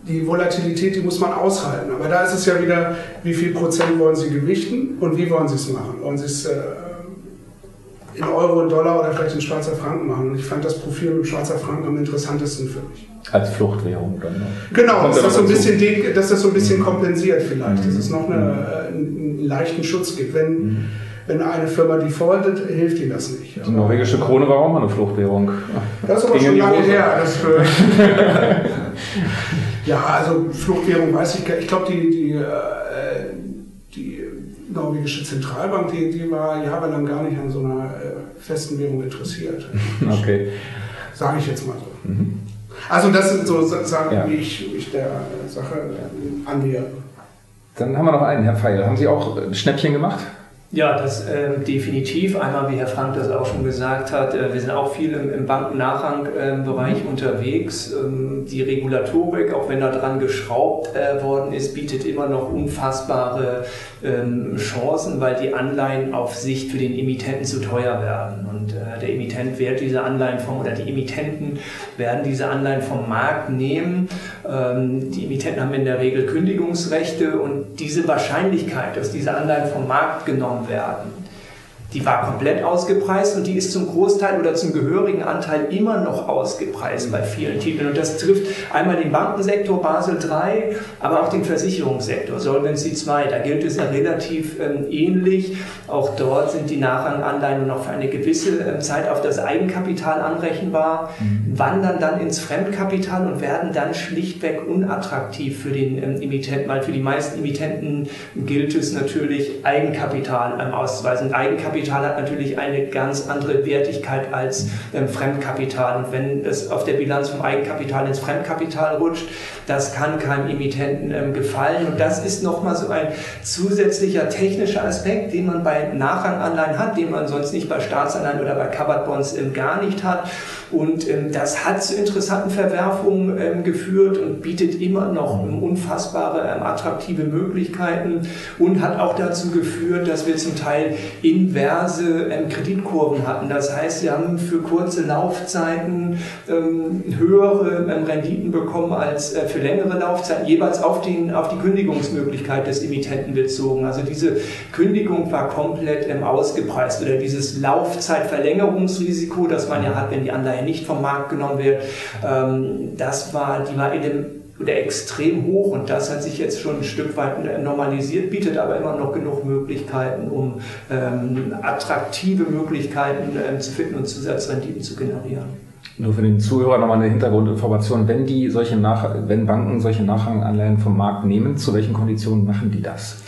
die Volatilität, die muss man aushalten. Aber da ist es ja wieder, wie viel Prozent wollen Sie gewichten und wie wollen Sie es machen? Wollen Sie es äh, in Euro, in Dollar oder vielleicht in Schweizer Franken machen? Und ich fand das Profil mit Schweizer Franken am interessantesten für mich. Als Fluchtwährung dann noch. Genau, dass das, so ein bisschen, dass das so ein bisschen kompensiert vielleicht, mhm. dass es noch eine, mhm. einen leichten Schutz gibt. Wenn, mhm. Wenn eine Firma defaultet, hilft ihnen das nicht. Die norwegische Krone war auch mal eine Fluchtwährung. Das ist aber schon lange her. Das *laughs* Ja, also Fluchtwährung weiß ich gar nicht. Ich glaube, die, die, äh, die norwegische Zentralbank, die, die war jahrelang gar nicht an so einer äh, festen Währung interessiert. *laughs* Okay. Sage ich jetzt mal so. Mhm. Also das sind so Sachen, ja. wie ich mich der Sache annähere. Dann haben wir noch einen, Herr Feil. Haben Sie auch Schnäppchen gemacht? Ja, das äh, definitiv. Einmal, wie Herr Frank das auch schon gesagt hat, äh, wir sind auch viel im, im Bankennachrangbereich äh, unterwegs. Ähm, die Regulatorik, auch wenn da dran geschraubt äh, worden ist, bietet immer noch unfassbare ähm, Chancen, weil die Anleihen auf Sicht für den Emittenten zu teuer werden. Und äh, der Emittent wird diese Anleihen vom, oder die Emittenten werden diese Anleihen vom Markt nehmen. Ähm, die Emittenten haben in der Regel Kündigungsrechte und diese Wahrscheinlichkeit, dass diese Anleihen vom Markt genommen werden, die war komplett ausgepreist und die ist zum Großteil oder zum gehörigen Anteil immer noch ausgepreist bei vielen Titeln. Und das trifft einmal den Bankensektor Basel III, aber auch den Versicherungssektor Solvency II. Da gilt es ja relativ ähm, ähnlich. Auch dort sind die Nachranganleihen noch für eine gewisse ähm, Zeit auf das Eigenkapital anrechenbar, mhm. wandern dann ins Fremdkapital und werden dann schlichtweg unattraktiv für den ähm, Emittenten, weil für die meisten Emittenten gilt es natürlich, Eigenkapital ähm, auszuweisen. Eigenkapital Eigenkapital hat natürlich eine ganz andere Wertigkeit als ähm, Fremdkapital. Und wenn es auf der Bilanz vom Eigenkapital ins Fremdkapital rutscht, das kann keinem Emittenten ähm, gefallen. Und das ist nochmal so ein zusätzlicher technischer Aspekt, den man bei Nachranganleihen hat, den man sonst nicht bei Staatsanleihen oder bei Covered Bonds ähm, gar nicht hat. Und ähm, das hat zu interessanten Verwerfungen geführt und bietet immer noch unfassbare attraktive Möglichkeiten und hat auch dazu geführt, dass wir zum Teil inverse Kreditkurven hatten. Das heißt, wir haben für kurze Laufzeiten höhere Renditen bekommen als äh, für längere Laufzeiten, jeweils auf, den, auf die Kündigungsmöglichkeit des Emittenten bezogen. Also diese Kündigung war komplett ausgepreist oder dieses Laufzeitverlängerungsrisiko, das man ja hat, wenn die Anleihe nicht vom Markt genommen wird, ähm, das war, die war in dem oder extrem hoch und das hat sich jetzt schon ein Stück weit normalisiert, bietet aber immer noch genug Möglichkeiten, um ähm, attraktive Möglichkeiten ähm, zu finden und Zusatzrenditen zu generieren. Nur für den Zuhörer nochmal eine Hintergrundinformation. Wenn die solche Nach wenn Banken solche Nachranganleihen vom Markt nehmen, zu welchen Konditionen machen die das?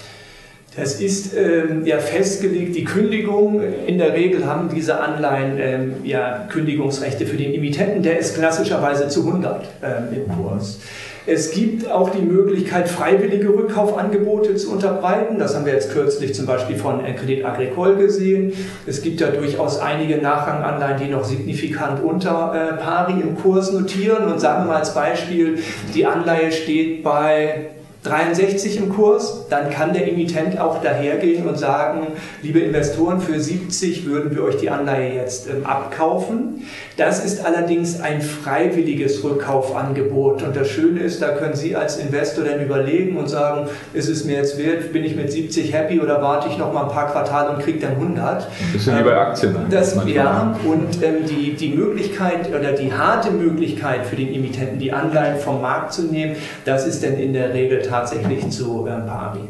Das ist ähm, ja festgelegt, die Kündigung. In der Regel haben diese Anleihen ähm, ja Kündigungsrechte für den Emittenten, der ist klassischerweise zu 100 ähm, im Kurs. Es gibt auch die Möglichkeit, freiwillige Rückkaufangebote zu unterbreiten. Das haben wir jetzt kürzlich zum Beispiel von Credit Agricole gesehen. Es gibt ja durchaus einige Nachranganleihen, die noch signifikant unter äh, Pari im Kurs notieren. Und sagen wir mal als Beispiel, die Anleihe steht bei 63 im Kurs, dann kann der Emittent auch dahergehen und sagen, liebe Investoren, für 70 würden wir euch die Anleihe jetzt ähm, abkaufen. Das ist allerdings ein freiwilliges Rückkaufangebot. Und das Schöne ist, da können Sie als Investor dann überlegen und sagen, ist es mir jetzt wert, bin ich mit 70 happy oder warte ich noch mal ein paar Quartale und kriege dann 100. Ein bisschen ähm, wie bei Aktien. Ne? Das, ja, und ähm, die, die Möglichkeit oder die harte Möglichkeit für den Emittenten, die Anleihen vom Markt zu nehmen, das ist dann in der Regel tatsächlich tatsächlich zu ähm, Pari.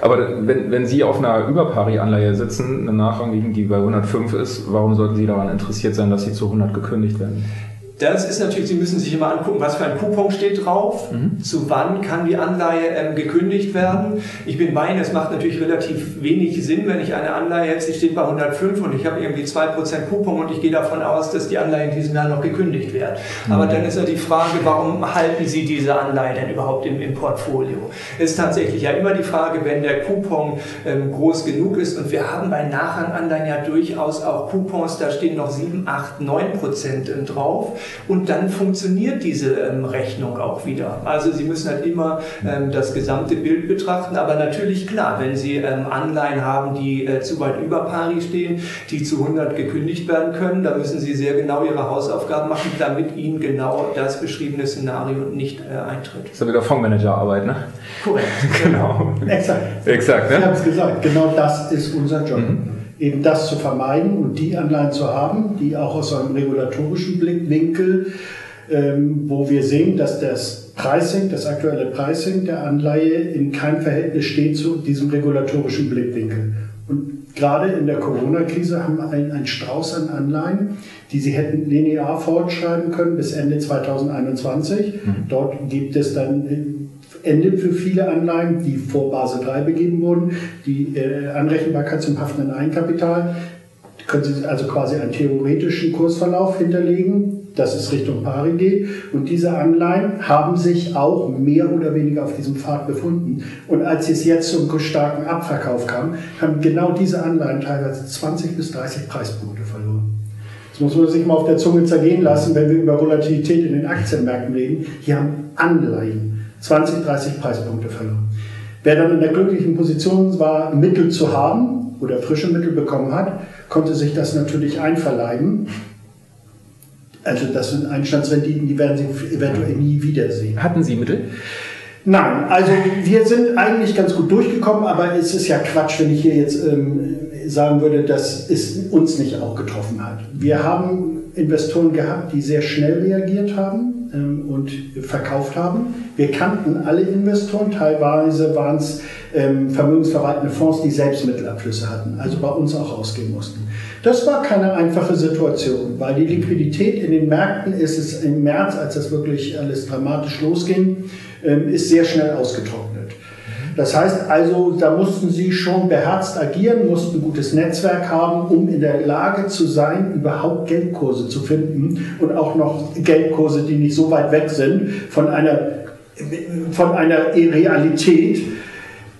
Aber wenn, wenn Sie auf einer Überpari-Anleihe sitzen, eine nachrangigen, die bei 105 ist, warum sollten Sie daran interessiert sein, dass sie zu 100 gekündigt werden? Das ist natürlich, Sie müssen sich immer angucken, was für ein Coupon steht drauf, mhm. zu wann kann die Anleihe ähm, gekündigt werden. Ich bin bei Ihnen, es macht natürlich relativ wenig Sinn, wenn ich eine Anleihe jetzt, die steht bei 105 und ich habe irgendwie 2% Coupon und ich gehe davon aus, dass die Anleihe in diesem Jahr noch gekündigt wird. Mhm. Aber dann ist ja die Frage, warum halten Sie diese Anleihe denn überhaupt im, im Portfolio? Es ist tatsächlich ja immer die Frage, wenn der Coupon ähm, groß genug ist und wir haben bei Nachranganleihen ja durchaus auch Coupons, da stehen noch 7, 8, 9% drauf und dann funktioniert diese ähm, Rechnung auch wieder. Also Sie müssen halt immer ähm, das gesamte Bild betrachten, aber natürlich klar, wenn Sie ähm, Anleihen haben, die äh, zu weit über Pari stehen, die zu 100 gekündigt werden können, da müssen Sie sehr genau Ihre Hausaufgaben machen, damit Ihnen genau das beschriebene Szenario nicht äh, eintritt. Das ist ja wieder Fondsmanagerarbeit, ne? Korrekt. *laughs* genau. Exakt. Exakt, ne? Ich habe es gesagt, genau das ist unser Job. Mhm eben das zu vermeiden und die Anleihen zu haben, die auch aus einem regulatorischen Blickwinkel, ähm, wo wir sehen, dass das Pricing, das aktuelle Pricing der Anleihe in keinem Verhältnis steht zu diesem regulatorischen Blickwinkel. Und gerade in der Corona-Krise haben wir einen, einen Strauß an Anleihen, die sie hätten linear fortschreiben können bis Ende 2021. Mhm. Dort gibt es dann endet für viele Anleihen, die vor Basel III begeben wurden, die äh, Anrechenbarkeit zum haftenden Eigenkapital. Können Sie also quasi einen theoretischen Kursverlauf hinterlegen, dass es Richtung Pari geht. Und diese Anleihen haben sich auch mehr oder weniger auf diesem Pfad befunden. Und als es jetzt zum starken Abverkauf kam, haben genau diese Anleihen teilweise 20 bis 30 Preispunkte verloren. Das muss man sich mal auf der Zunge zergehen lassen, wenn wir über Volatilität in den Aktienmärkten reden. Hier haben Anleihen 20, 30 Preispunkte verloren. Wer dann in der glücklichen Position war, Mittel zu haben oder frische Mittel bekommen hat, konnte sich das natürlich einverleiben. Also das sind Einstandsrenditen, die werden Sie eventuell nie wiedersehen. Hatten Sie Mittel? Nein, also wir sind eigentlich ganz gut durchgekommen, aber es ist ja Quatsch, wenn ich hier jetzt ähm, sagen würde, dass es uns nicht auch getroffen hat. Wir haben Investoren gehabt, die sehr schnell reagiert haben ähm, und verkauft haben. Wir kannten alle Investoren, teilweise waren es ähm, vermögensverwaltende Fonds, die selbst Mittelabflüsse hatten, also bei uns auch ausgehen mussten. Das war keine einfache Situation, weil die Liquidität in den Märkten ist es im März, als das wirklich alles dramatisch losging, ähm, ist sehr schnell ausgetrocknet. Das heißt also, da mussten sie schon beherzt agieren, mussten ein gutes Netzwerk haben, um in der Lage zu sein, überhaupt Geldkurse zu finden und auch noch Geldkurse, die nicht so weit weg sind von einer, von einer Realität.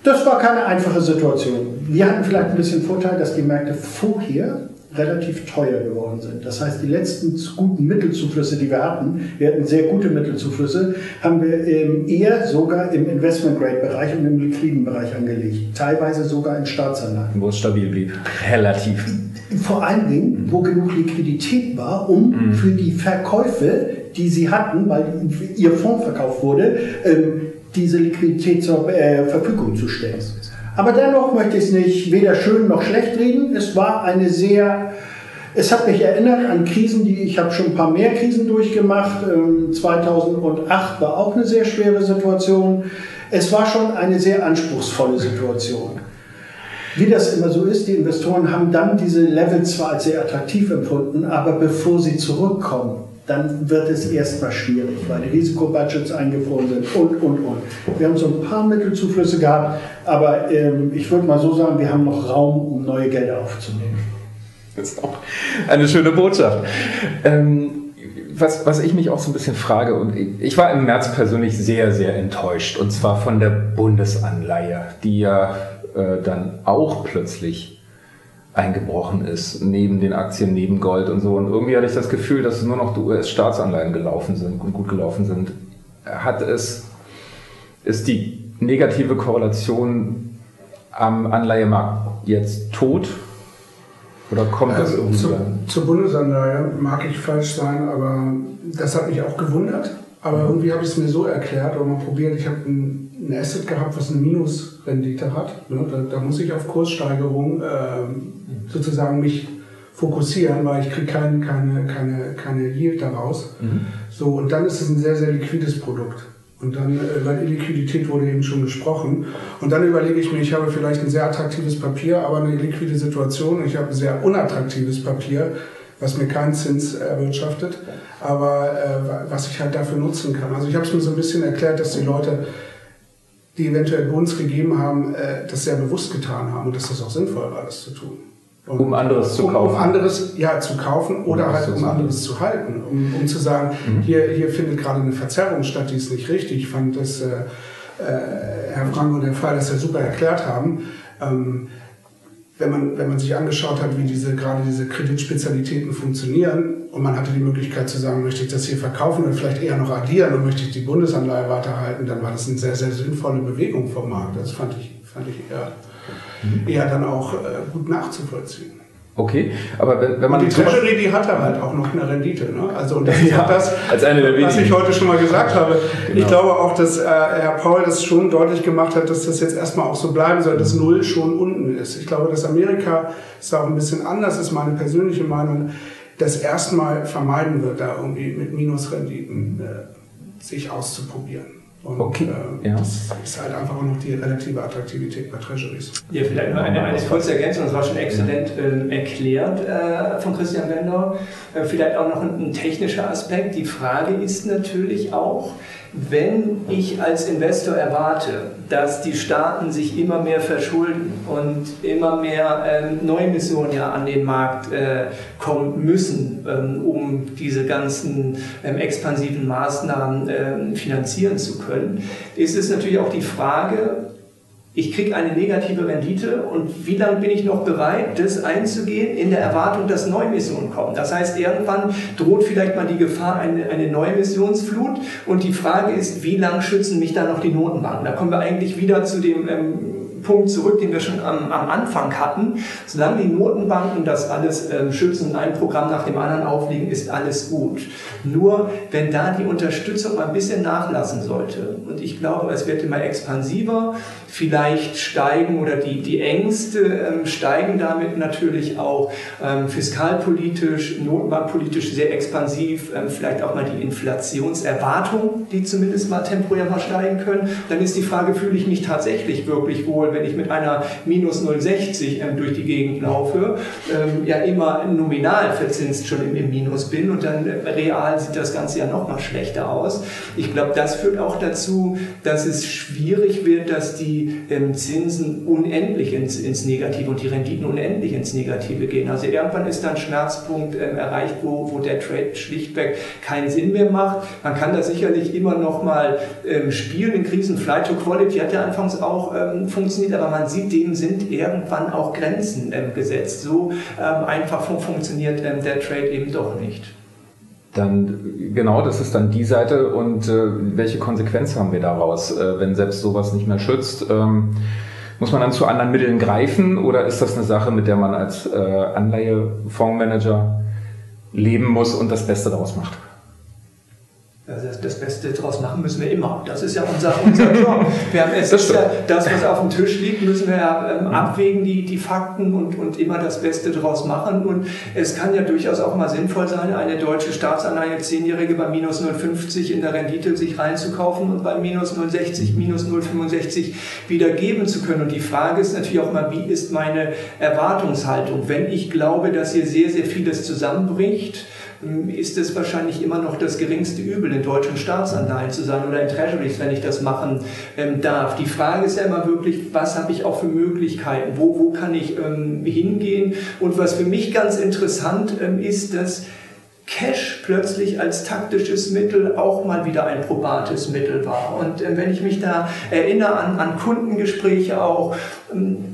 Das war keine einfache Situation. Wir hatten vielleicht ein bisschen Vorteil, dass die Märkte vorher relativ teuer geworden sind. Das heißt, die letzten guten Mittelzuflüsse, die wir hatten, wir hatten sehr gute Mittelzuflüsse, haben wir eher sogar im Investment-Grade-Bereich und im liquiden Bereich angelegt. Teilweise sogar in Staatsanleihen. Wo es stabil blieb. *laughs* Relativ. Vor allen Dingen, wo genug Liquidität war, um mhm. für die Verkäufe, die sie hatten, weil ihr Fonds verkauft wurde, ähm, diese Liquidität zur äh, Verfügung zu stellen. Aber dennoch möchte ich es nicht weder schön noch schlecht reden. Es war eine sehr, es hat mich erinnert an Krisen, die ich habe schon ein paar mehr Krisen durchgemacht. 2008 ähm, war auch eine sehr schwere Situation. Es war schon eine sehr anspruchsvolle Situation. Wie das immer so ist, die Investoren haben dann diese Level zwar als sehr attraktiv empfunden, aber bevor sie zurückkommen, dann wird es erstmal schwierig, weil die Risikobudgets eingefroren sind und, und, und. Wir haben so ein paar Mittelzuflüsse gehabt, aber ähm, ich würde mal so sagen, wir haben noch Raum, um neue Gelder aufzunehmen. Das ist auch eine schöne Botschaft. Ähm, was, was ich mich auch so ein bisschen frage, und ich war im März persönlich sehr, sehr enttäuscht, und zwar von der Bundesanleihe, die ja äh, dann auch plötzlich eingebrochen ist, neben den Aktien, neben Gold und so. Und irgendwie hatte ich das Gefühl, dass nur noch die US-Staatsanleihen gelaufen sind und gut gelaufen sind. Hat es, ist die negative Korrelation am Anleihemarkt jetzt tot? Oder kommt das also irgendwie zu, Zur Bundesanleihe mag ich falsch sein, aber das hat mich auch gewundert. Aber irgendwie habe ich es mir so erklärt oder mal probiert, ich habe ein, ein Asset gehabt, was eine Minusrendite hat. Ne? Da, da, muss ich auf Kurssteigerung äh, sozusagen mich fokussieren, weil ich kriege kein, keine, keine, keine Yield daraus. Mhm. So, und dann ist es ein sehr, sehr liquides Produkt. Und dann, äh, weil Liquidität wurde eben schon gesprochen. Und dann überlege ich mir, ich habe vielleicht ein sehr attraktives Papier, aber eine liquide Situation. Ich habe ein sehr unattraktives Papier, was mir keinen Zins erwirtschaftet, aber äh, was ich halt dafür nutzen kann. Also ich habe es mir so ein bisschen erklärt, dass die Leute, die eventuell Bonds gegeben haben, äh, das sehr bewusst getan haben und dass das auch sinnvoll war, das zu tun. Und um anderes zu kaufen. Um anderes ja, zu kaufen oder um halt um anderes zu halten. Um, um zu sagen, mhm. hier, hier findet gerade eine Verzerrung statt, die ist nicht richtig. Ich fand, dass äh, äh, Herr Frank und Herr Frey das ja super erklärt haben. Ähm, wenn man, wenn man sich angeschaut hat, wie diese, gerade diese Kreditspezialitäten funktionieren und man hatte die Möglichkeit zu sagen, möchte ich das hier verkaufen oder vielleicht eher noch addieren und möchte ich die Bundesanleihe weiterhalten, dann war das eine sehr, sehr sinnvolle Bewegung vom Markt. Das fand ich, fand ich eher mhm. eher dann auch äh, gut nachzuvollziehen. Okay, aber wenn, wenn man. Und die Treasury, die hatte halt auch noch eine Rendite. Ne? Also, und das *laughs* ist ja, auch das, als eine der was ich heute schon mal gesagt habe. Genau. Ich glaube auch, dass äh, Herr Paul das schon deutlich gemacht hat, dass das jetzt erstmal auch so bleiben soll, dass Null schon unten ist. Ich glaube, dass Amerika ist auch ein bisschen anders, ist meine persönliche Meinung, das erstmal vermeiden wird, da irgendwie mit Minusrenditen äh, sich auszuprobieren. Und okay. äh, ja. das ist halt einfach auch noch die relative Attraktivität bei Treasuries. Ja, vielleicht noch eine, eine kurze Ergänzung, das war schon exzellent äh, erklärt äh, von Christian Bender. Äh, vielleicht auch noch ein, ein technischer Aspekt. Die Frage ist natürlich auch, wenn ich als Investor erwarte, dass die Staaten sich immer mehr verschulden und immer mehr ähm, Neuemissionen ja an den Markt äh, kommen müssen, ähm, um diese ganzen ähm, expansiven Maßnahmen ähm, finanzieren zu können, ist es natürlich auch die Frage, ich kriege eine negative Rendite und wie lange bin ich noch bereit, das einzugehen in der Erwartung, dass Neuemissionen kommen. Das heißt, irgendwann droht vielleicht mal die Gefahr eine, eine Neuemissionsflut und die Frage ist, wie lange schützen mich da noch die Notenbanken? Da kommen wir eigentlich wieder zu dem ähm, Punkt zurück, den wir schon am, am Anfang hatten. Solange die Notenbanken das alles ähm, schützen und ein Programm nach dem anderen auflegen, ist alles gut. Nur wenn da die Unterstützung mal ein bisschen nachlassen sollte, und ich glaube, es wird immer expansiver, vielleicht steigen oder die, die Ängste ähm, steigen damit natürlich auch ähm, fiskalpolitisch, notenbankpolitisch sehr expansiv, ähm, vielleicht auch mal die Inflationserwartung, die zumindest mal temporär mal steigen können. Dann ist die Frage, fühle ich mich tatsächlich wirklich wohl, wenn ich mit einer minus 0,60 ähm, durch die Gegend laufe, ähm, ja immer nominal verzinst schon im, Minus bin und dann äh, real sieht das Ganze ja noch mal schlechter aus. Ich glaube, das führt auch dazu, dass es schwierig wird, dass die ähm, Zinsen unendlich ins, ins Negative und die Renditen unendlich ins Negative gehen. Also irgendwann ist dann Schmerzpunkt ähm, erreicht, wo, wo der Trade schlichtweg keinen Sinn mehr macht. Man kann da sicherlich immer noch mal ähm, spielen in Krisen. Flight to Quality hat ja anfangs auch ähm, funktioniert, aber man sieht, dem sind irgendwann auch Grenzen ähm, gesetzt. So ähm, einfach funktioniert ähm, der Trade eben doch nicht. Dann genau, das ist dann die Seite und äh, welche Konsequenz haben wir daraus, äh, wenn selbst sowas nicht mehr schützt? Ähm, muss man dann zu anderen Mitteln greifen oder ist das eine Sache, mit der man als äh, Anleihefondsmanager leben muss und das Beste daraus macht? Also das Beste daraus machen müssen wir immer. Das ist ja unser, unser *laughs* Job. Wir haben, es das, ist ja, das, was auf dem Tisch liegt, müssen wir ja ähm, abwägen, die, die Fakten und, und immer das Beste daraus machen. Und es kann ja durchaus auch mal sinnvoll sein, eine deutsche Staatsanleihe, zehnjährige bei minus 0,50 in der Rendite sich reinzukaufen und bei minus 0,60, minus 0,65 wieder geben zu können. Und die Frage ist natürlich auch mal, wie ist meine Erwartungshaltung? Wenn ich glaube, dass hier sehr, sehr vieles zusammenbricht, ist es wahrscheinlich immer noch das geringste Übel, in deutschen Staatsanleihen zu sein oder in Treasuries, wenn ich das machen ähm, darf. Die Frage ist ja immer wirklich, was habe ich auch für Möglichkeiten? Wo, wo kann ich ähm, hingehen? Und was für mich ganz interessant ähm, ist, dass Cash plötzlich als taktisches Mittel auch mal wieder ein probates Mittel war. Und äh, wenn ich mich da erinnere an, an Kundengespräche auch,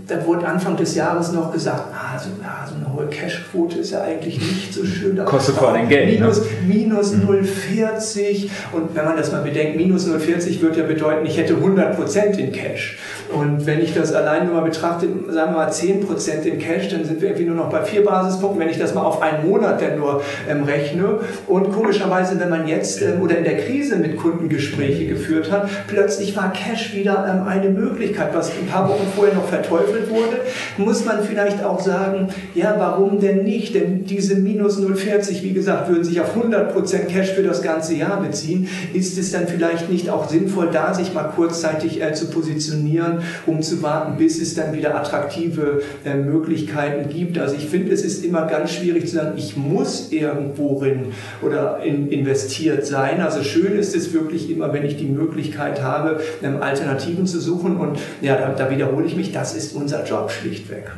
da wurde Anfang des Jahres noch gesagt, ah, so, ja, so eine hohe Cashquote ist ja eigentlich nicht so schön. Kostet vor allem Geld. Minus, ne? minus mhm. 0,40 und wenn man das mal bedenkt, minus 0,40 würde ja bedeuten, ich hätte 100% in Cash. Und wenn ich das allein nur mal betrachte, sagen wir mal 10% in Cash, dann sind wir irgendwie nur noch bei vier Basispunkten. Wenn ich das mal auf einen Monat dann nur ähm, rechne und komischerweise, wenn man jetzt ähm, oder in der Krise mit Kunden Gespräche geführt hat, plötzlich war Cash wieder ähm, eine Möglichkeit, was ein paar Wochen vorher noch verteufelt wurde, muss man vielleicht auch sagen, ja, warum denn nicht? Denn diese minus 0,40, wie gesagt, würden sich auf 100% Cash für das ganze Jahr beziehen. Ist es dann vielleicht nicht auch sinnvoll, da sich mal kurzzeitig äh, zu positionieren, um zu warten, bis es dann wieder attraktive äh, Möglichkeiten gibt? Also ich finde, es ist immer ganz schwierig zu sagen, ich muss irgendworin oder in, investiert sein. Also schön ist es wirklich immer, wenn ich die Möglichkeit habe, ähm, Alternativen zu suchen und ja, da, da wiederhole ich mich, das ist unser Job schlichtweg.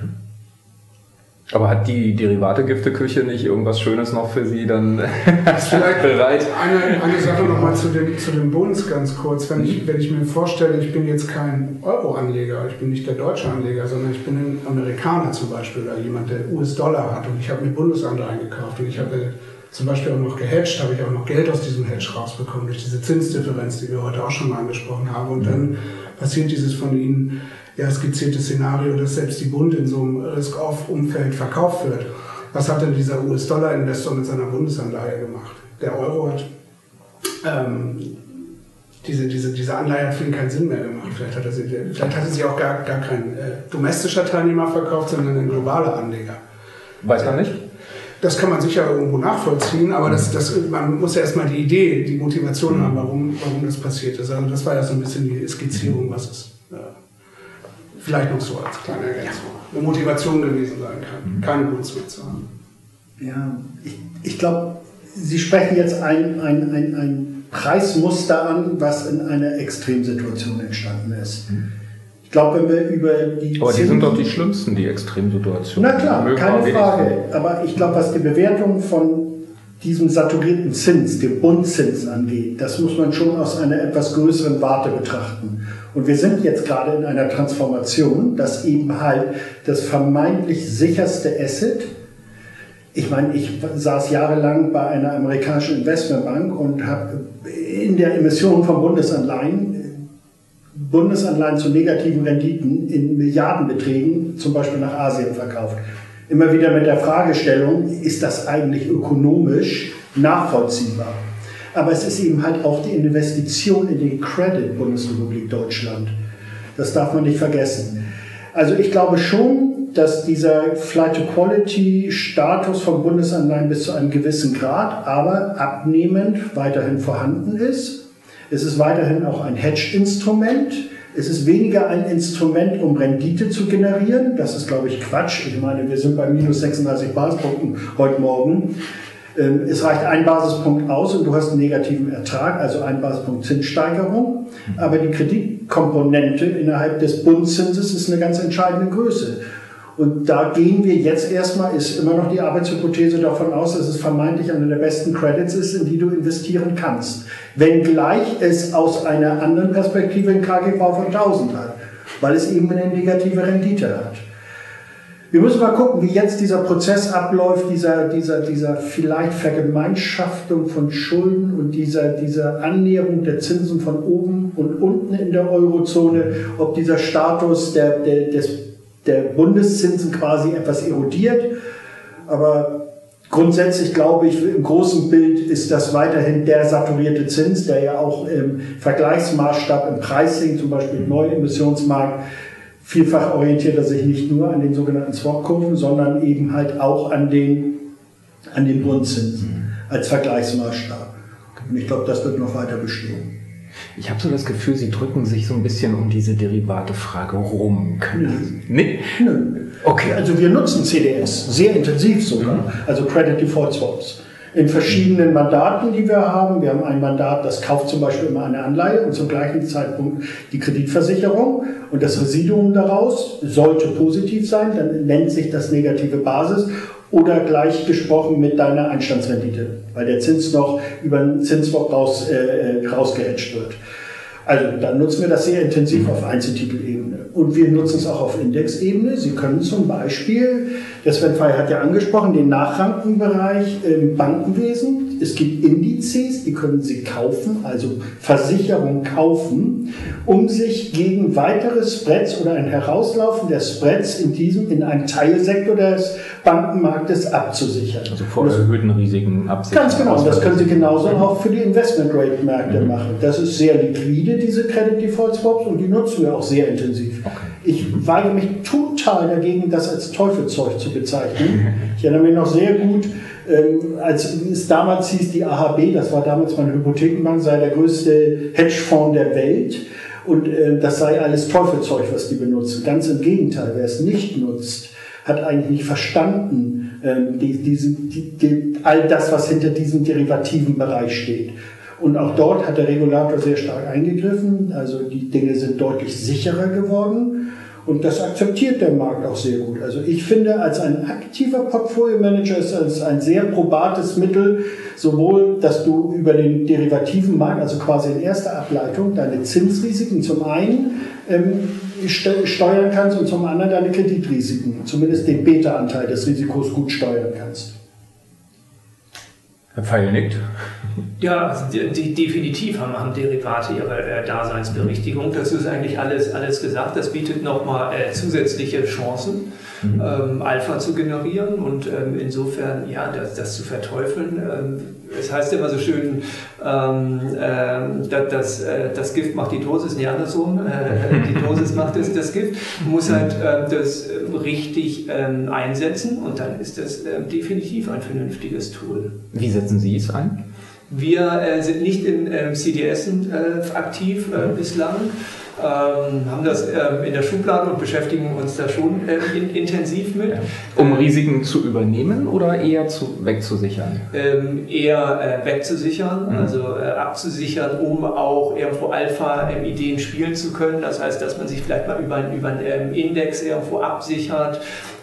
Aber hat die Derivate-Gifteküche nicht irgendwas Schönes noch für Sie dann *laughs* vielleicht bereit? Eine, eine Sache nochmal zu dem, zu dem Bunds ganz kurz. Wenn ich, wenn ich mir vorstelle, ich bin jetzt kein Euro-Anleger, ich bin nicht der deutsche Anleger, sondern ich bin ein Amerikaner zum Beispiel oder jemand, der US-Dollar hat und ich habe mir Bundesanleihen gekauft und ich habe zum Beispiel auch noch gehatcht, habe ich auch noch Geld aus diesem Hedge rausbekommen durch diese Zinsdifferenz, die wir heute auch schon mal angesprochen haben. Und dann passiert dieses von Ihnen ja, skizzierte Szenario, dass selbst die Bund in so einem Risk-Off-Umfeld verkauft wird. Was hat denn dieser US-Dollar-Investor mit seiner Bundesanleihe gemacht? Der Euro hat ähm, diese, diese, diese Anleihe hat für ihn keinen Sinn mehr gemacht. Vielleicht hat er sie, vielleicht hat er sie auch gar, gar kein äh, domestischer Teilnehmer verkauft, sondern ein globaler Anleger. Weiß man nicht? Das kann man sicher irgendwo nachvollziehen, aber das, das, man muss ja erstmal die Idee, die Motivation haben, warum, warum das passiert ist. Also das war ja so ein bisschen die Skizzierung, was es äh, vielleicht noch so als kleine Ergänzung eine Motivation gewesen sein kann, mhm. keine Gunst zu haben. Ja, ich, ich glaube, Sie sprechen jetzt ein, ein, ein, ein Preismuster an, was in einer Extremsituation entstanden ist. Mhm. Ich glaube, wenn wir über die. Aber die sind doch die schlimmsten, die Extremsituationen. Na klar, keine Frage. Aber ich glaube, was die Bewertung von diesem saturierten Zins, dem Bundzins angeht, das muss man schon aus einer etwas größeren Warte betrachten. Und wir sind jetzt gerade in einer Transformation, dass eben halt das vermeintlich sicherste Asset, ich meine, ich saß jahrelang bei einer amerikanischen Investmentbank und habe in der Emission von Bundesanleihen Bundesanleihen zu negativen Renditen in Milliardenbeträgen zum Beispiel nach Asien verkauft. Immer wieder mit der Fragestellung, ist das eigentlich ökonomisch nachvollziehbar? Aber es ist eben halt auch die Investition in die Credit Bundesrepublik Deutschland. Das darf man nicht vergessen. Also ich glaube schon, dass dieser Flight-to-Quality-Status von Bundesanleihen bis zu einem gewissen Grad, aber abnehmend weiterhin vorhanden ist. Es ist weiterhin auch ein Hedge-Instrument. Es ist weniger ein Instrument, um Rendite zu generieren. Das ist, glaube ich, Quatsch. Ich meine, wir sind bei minus 36 Basispunkten heute Morgen. Ähm, es reicht ein Basispunkt aus und du hast einen negativen Ertrag, also ein Basispunkt Zinssteigerung. Aber die Kreditkomponente innerhalb des Bundzinses ist eine ganz entscheidende Größe. Und da gehen wir jetzt erstmal, ist immer noch die Arbeitshypothese davon aus, dass es vermeintlich eine der besten Credits ist, in die du investieren kannst. Wenngleich es aus einer anderen Perspektive ein KGV von 1000 hat, weil es eben eine negative Rendite hat. Wir müssen mal gucken, wie jetzt dieser Prozess abläuft, dieser, dieser, dieser vielleicht Vergemeinschaftung von Schulden und dieser, dieser Annäherung der Zinsen von oben und unten in der Eurozone, ob dieser Status der, der, des, der Bundeszinsen quasi etwas erodiert. Aber grundsätzlich glaube ich, im großen Bild ist das weiterhin der saturierte Zins, der ja auch im Vergleichsmaßstab im Pricing, zum Beispiel im Neuemissionsmarkt, Vielfach orientiert er sich nicht nur an den sogenannten Swap-Kurven, sondern eben halt auch an den, an den Grundzinsen als Vergleichsmaßstab. Und ich glaube, das wird noch weiter bestehen. Ich habe so das Gefühl, Sie drücken sich so ein bisschen um diese Derivate-Frage rum. Nö. Nee? Nö. Okay. Also wir nutzen CDS sehr intensiv sogar, mhm. also Credit Default Swaps in verschiedenen Mandaten, die wir haben. Wir haben ein Mandat, das kauft zum Beispiel immer eine Anleihe und zum gleichen Zeitpunkt die Kreditversicherung. Und das Residuum daraus sollte positiv sein, dann nennt sich das negative Basis oder gleich gesprochen mit deiner Einstandsrendite, weil der Zins noch über den Zinswap raus, äh, rausgehatcht wird. Also dann nutzen wir das sehr intensiv auf Einzeltitelebene. Und wir nutzen es auch auf Indexebene. Sie können zum Beispiel, der Sven Fey hat ja angesprochen, den Nachrankenbereich im Bankenwesen. Es gibt Indizes, die können Sie kaufen, also Versicherung kaufen, um sich gegen weitere Spreads oder ein Herauslaufen der Spreads in diesem, in einem Teilsektor des Bankenmarktes abzusichern. Also vor erhöhten Risiken absichern. Ganz genau. Und das können Sie genauso auch für die Investment-Rate-Märkte mhm. machen. Das ist sehr liquide, diese Credit Default Swaps, und die nutzen wir auch sehr intensiv. Okay. Ich weige mich total dagegen, das als Teufelzeug zu bezeichnen. *laughs* Ich erinnere mich noch sehr gut, ähm, als es damals hieß, die AHB, das war damals meine Hypothekenbank, sei der größte Hedgefonds der Welt. Und äh, das sei alles Teufelzeug, was die benutzen. Ganz im Gegenteil, wer es nicht nutzt, hat eigentlich nicht verstanden, ähm, die, diese, die, die, all das, was hinter diesem derivativen Bereich steht. Und auch dort hat der Regulator sehr stark eingegriffen. Also die Dinge sind deutlich sicherer geworden. Und das akzeptiert der Markt auch sehr gut. Also ich finde, als ein aktiver Portfolio-Manager ist es ein sehr probates Mittel, sowohl, dass du über den derivativen Markt, also quasi in erster Ableitung, deine Zinsrisiken zum einen ähm, steuern kannst und zum anderen deine Kreditrisiken, zumindest den Beta-Anteil des Risikos gut steuern kannst. Herr Pfeil nickt. Ja, also die, die, definitiv haben, haben Derivate ihre äh, Daseinsberechtigung. Das ist eigentlich alles, alles gesagt. Das bietet nochmal äh, zusätzliche Chancen, mhm. ähm, Alpha zu generieren und ähm, insofern, ja, das, das zu verteufeln. Ähm, es heißt immer so schön, ähm, äh, das, äh, das Gift macht die Dosis, nee, andersrum. Äh, *laughs* die Dosis macht das, das Gift. Man muss halt ähm, das richtig ähm, einsetzen und dann ist das ähm, definitiv ein vernünftiges Tool. Wie setzen Sie es ein? Wir äh, sind nicht in ähm, CDS äh, aktiv äh, mhm. bislang, ähm, haben das ähm, in der Schublade und beschäftigen uns da schon ähm, in, intensiv mit. Um Risiken zu übernehmen oder eher zu, wegzusichern? Ähm, eher äh, wegzusichern, mhm. also äh, abzusichern, um auch irgendwo Alpha-Ideen spielen zu können. Das heißt, dass man sich vielleicht mal über, über einen ähm, Index irgendwo absichert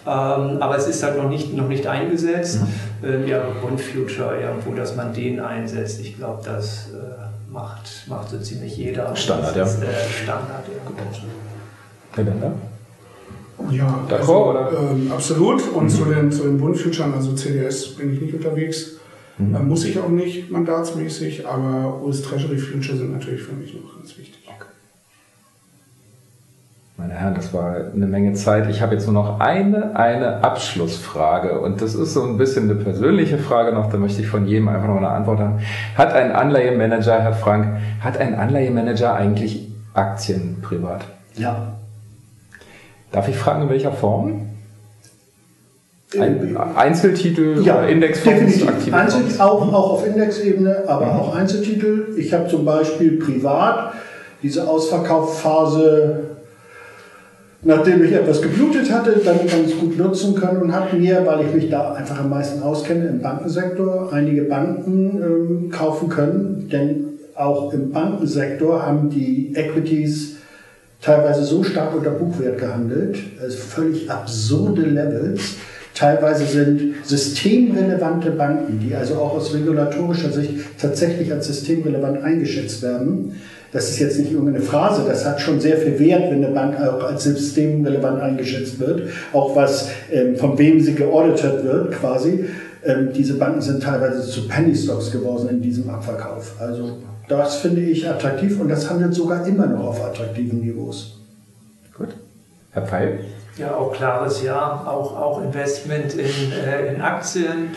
ähm, aber es ist halt noch nicht, noch nicht eingesetzt. Mhm. Ähm, ja, Grundfuture irgendwo, dass man den einsetzt. Ich glaube, das äh, macht, macht so ziemlich jeder. Standard, ja. Ist, äh, Standard, ja. Herr Bender? Ja, also, ähm, absolut. Und mhm. zu den, zu den Bundfuturen, also CDS, bin ich nicht unterwegs. Mhm. Äh, muss ich auch nicht mandatsmäßig, aber US Treasury Future sind natürlich für mich noch ganz wichtig. Okay. Meine Herren, das war eine Menge Zeit. Ich habe jetzt nur noch eine, eine Abschlussfrage und das ist so ein bisschen eine persönliche Frage noch, da möchte ich von jedem einfach noch eine Antwort haben. Hat ein Anleihemanager, Herr Frank, hat ein Anleihemanager eigentlich Aktien privat? Ja. Darf ich fragen, in welcher Form? Ein Einzeltitel ja, oder Indexfonds? Definitiv. Einzel auch, auch auf Indexebene, aber mhm. auch Einzeltitel. Ich habe zum Beispiel privat diese Ausverkaufphase nachdem ich etwas geblutet hatte, dann ganz gut nutzen können und habe mir, weil ich mich da einfach am meisten auskenne im Bankensektor, einige Banken ähm, kaufen können. Denn auch im Bankensektor haben die Equities teilweise so stark unter Buchwert gehandelt, also völlig absurde Levels. Teilweise sind systemrelevante Banken, die also auch aus regulatorischer Sicht tatsächlich als systemrelevant eingeschätzt werden, das ist jetzt nicht irgendeine Phrase, das hat schon sehr viel Wert, wenn eine Bank auch als systemrelevant eingeschätzt wird, auch was ähm, von wem sie geauditet wird quasi. Ähm, diese Banken sind teilweise zu Penny Stocks geworden in diesem Abverkauf. Also das finde ich attraktiv und das handelt sogar immer noch auf attraktiven Niveaus. Gut. Herr Pfeil? Ja, auch klares Ja, auch, auch Investment in, äh, in Aktien.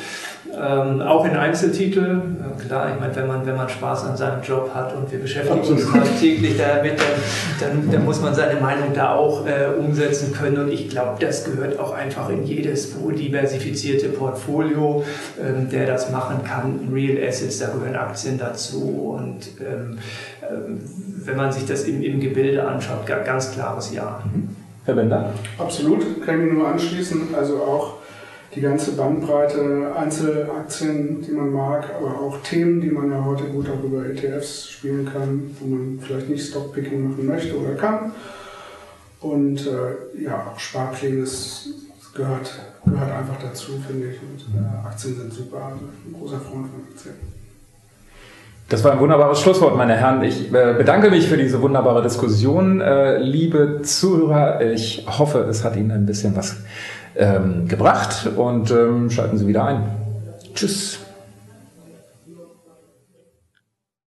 Ähm, auch in Einzeltitel, äh, klar, ich meine, wenn man, wenn man Spaß an seinem Job hat und wir beschäftigen uns täglich damit, dann, dann, dann, muss man seine Meinung da auch äh, umsetzen können. Und ich glaube, das gehört auch einfach in jedes diversifizierte Portfolio, ähm, der das machen kann. Real Assets, da gehören Aktien dazu. Und ähm, ähm wenn man sich das im, im Gebilde anschaut, ganz klares Ja. Mhm. Herr Bender? Absolut, kann ich mir nur anschließen. Also auch die ganze Bandbreite Einzelaktien, die man mag, aber auch Themen, die man ja heute gut auch über ETFs spielen kann, wo man vielleicht nicht Stockpicking machen möchte oder kann. Und äh, ja, auch Sparpläne gehört, gehört einfach dazu, finde ich. Und äh, Aktien sind super. Also ich bin ein großer Freund von Aktien. Das war ein wunderbares Schlusswort, meine Herren. Ich äh, bedanke mich für diese wunderbare Diskussion. Äh, liebe Zuhörer, ich hoffe, es hat Ihnen ein bisschen was ähm, gebracht und ähm, schalten Sie wieder ein. Tschüss.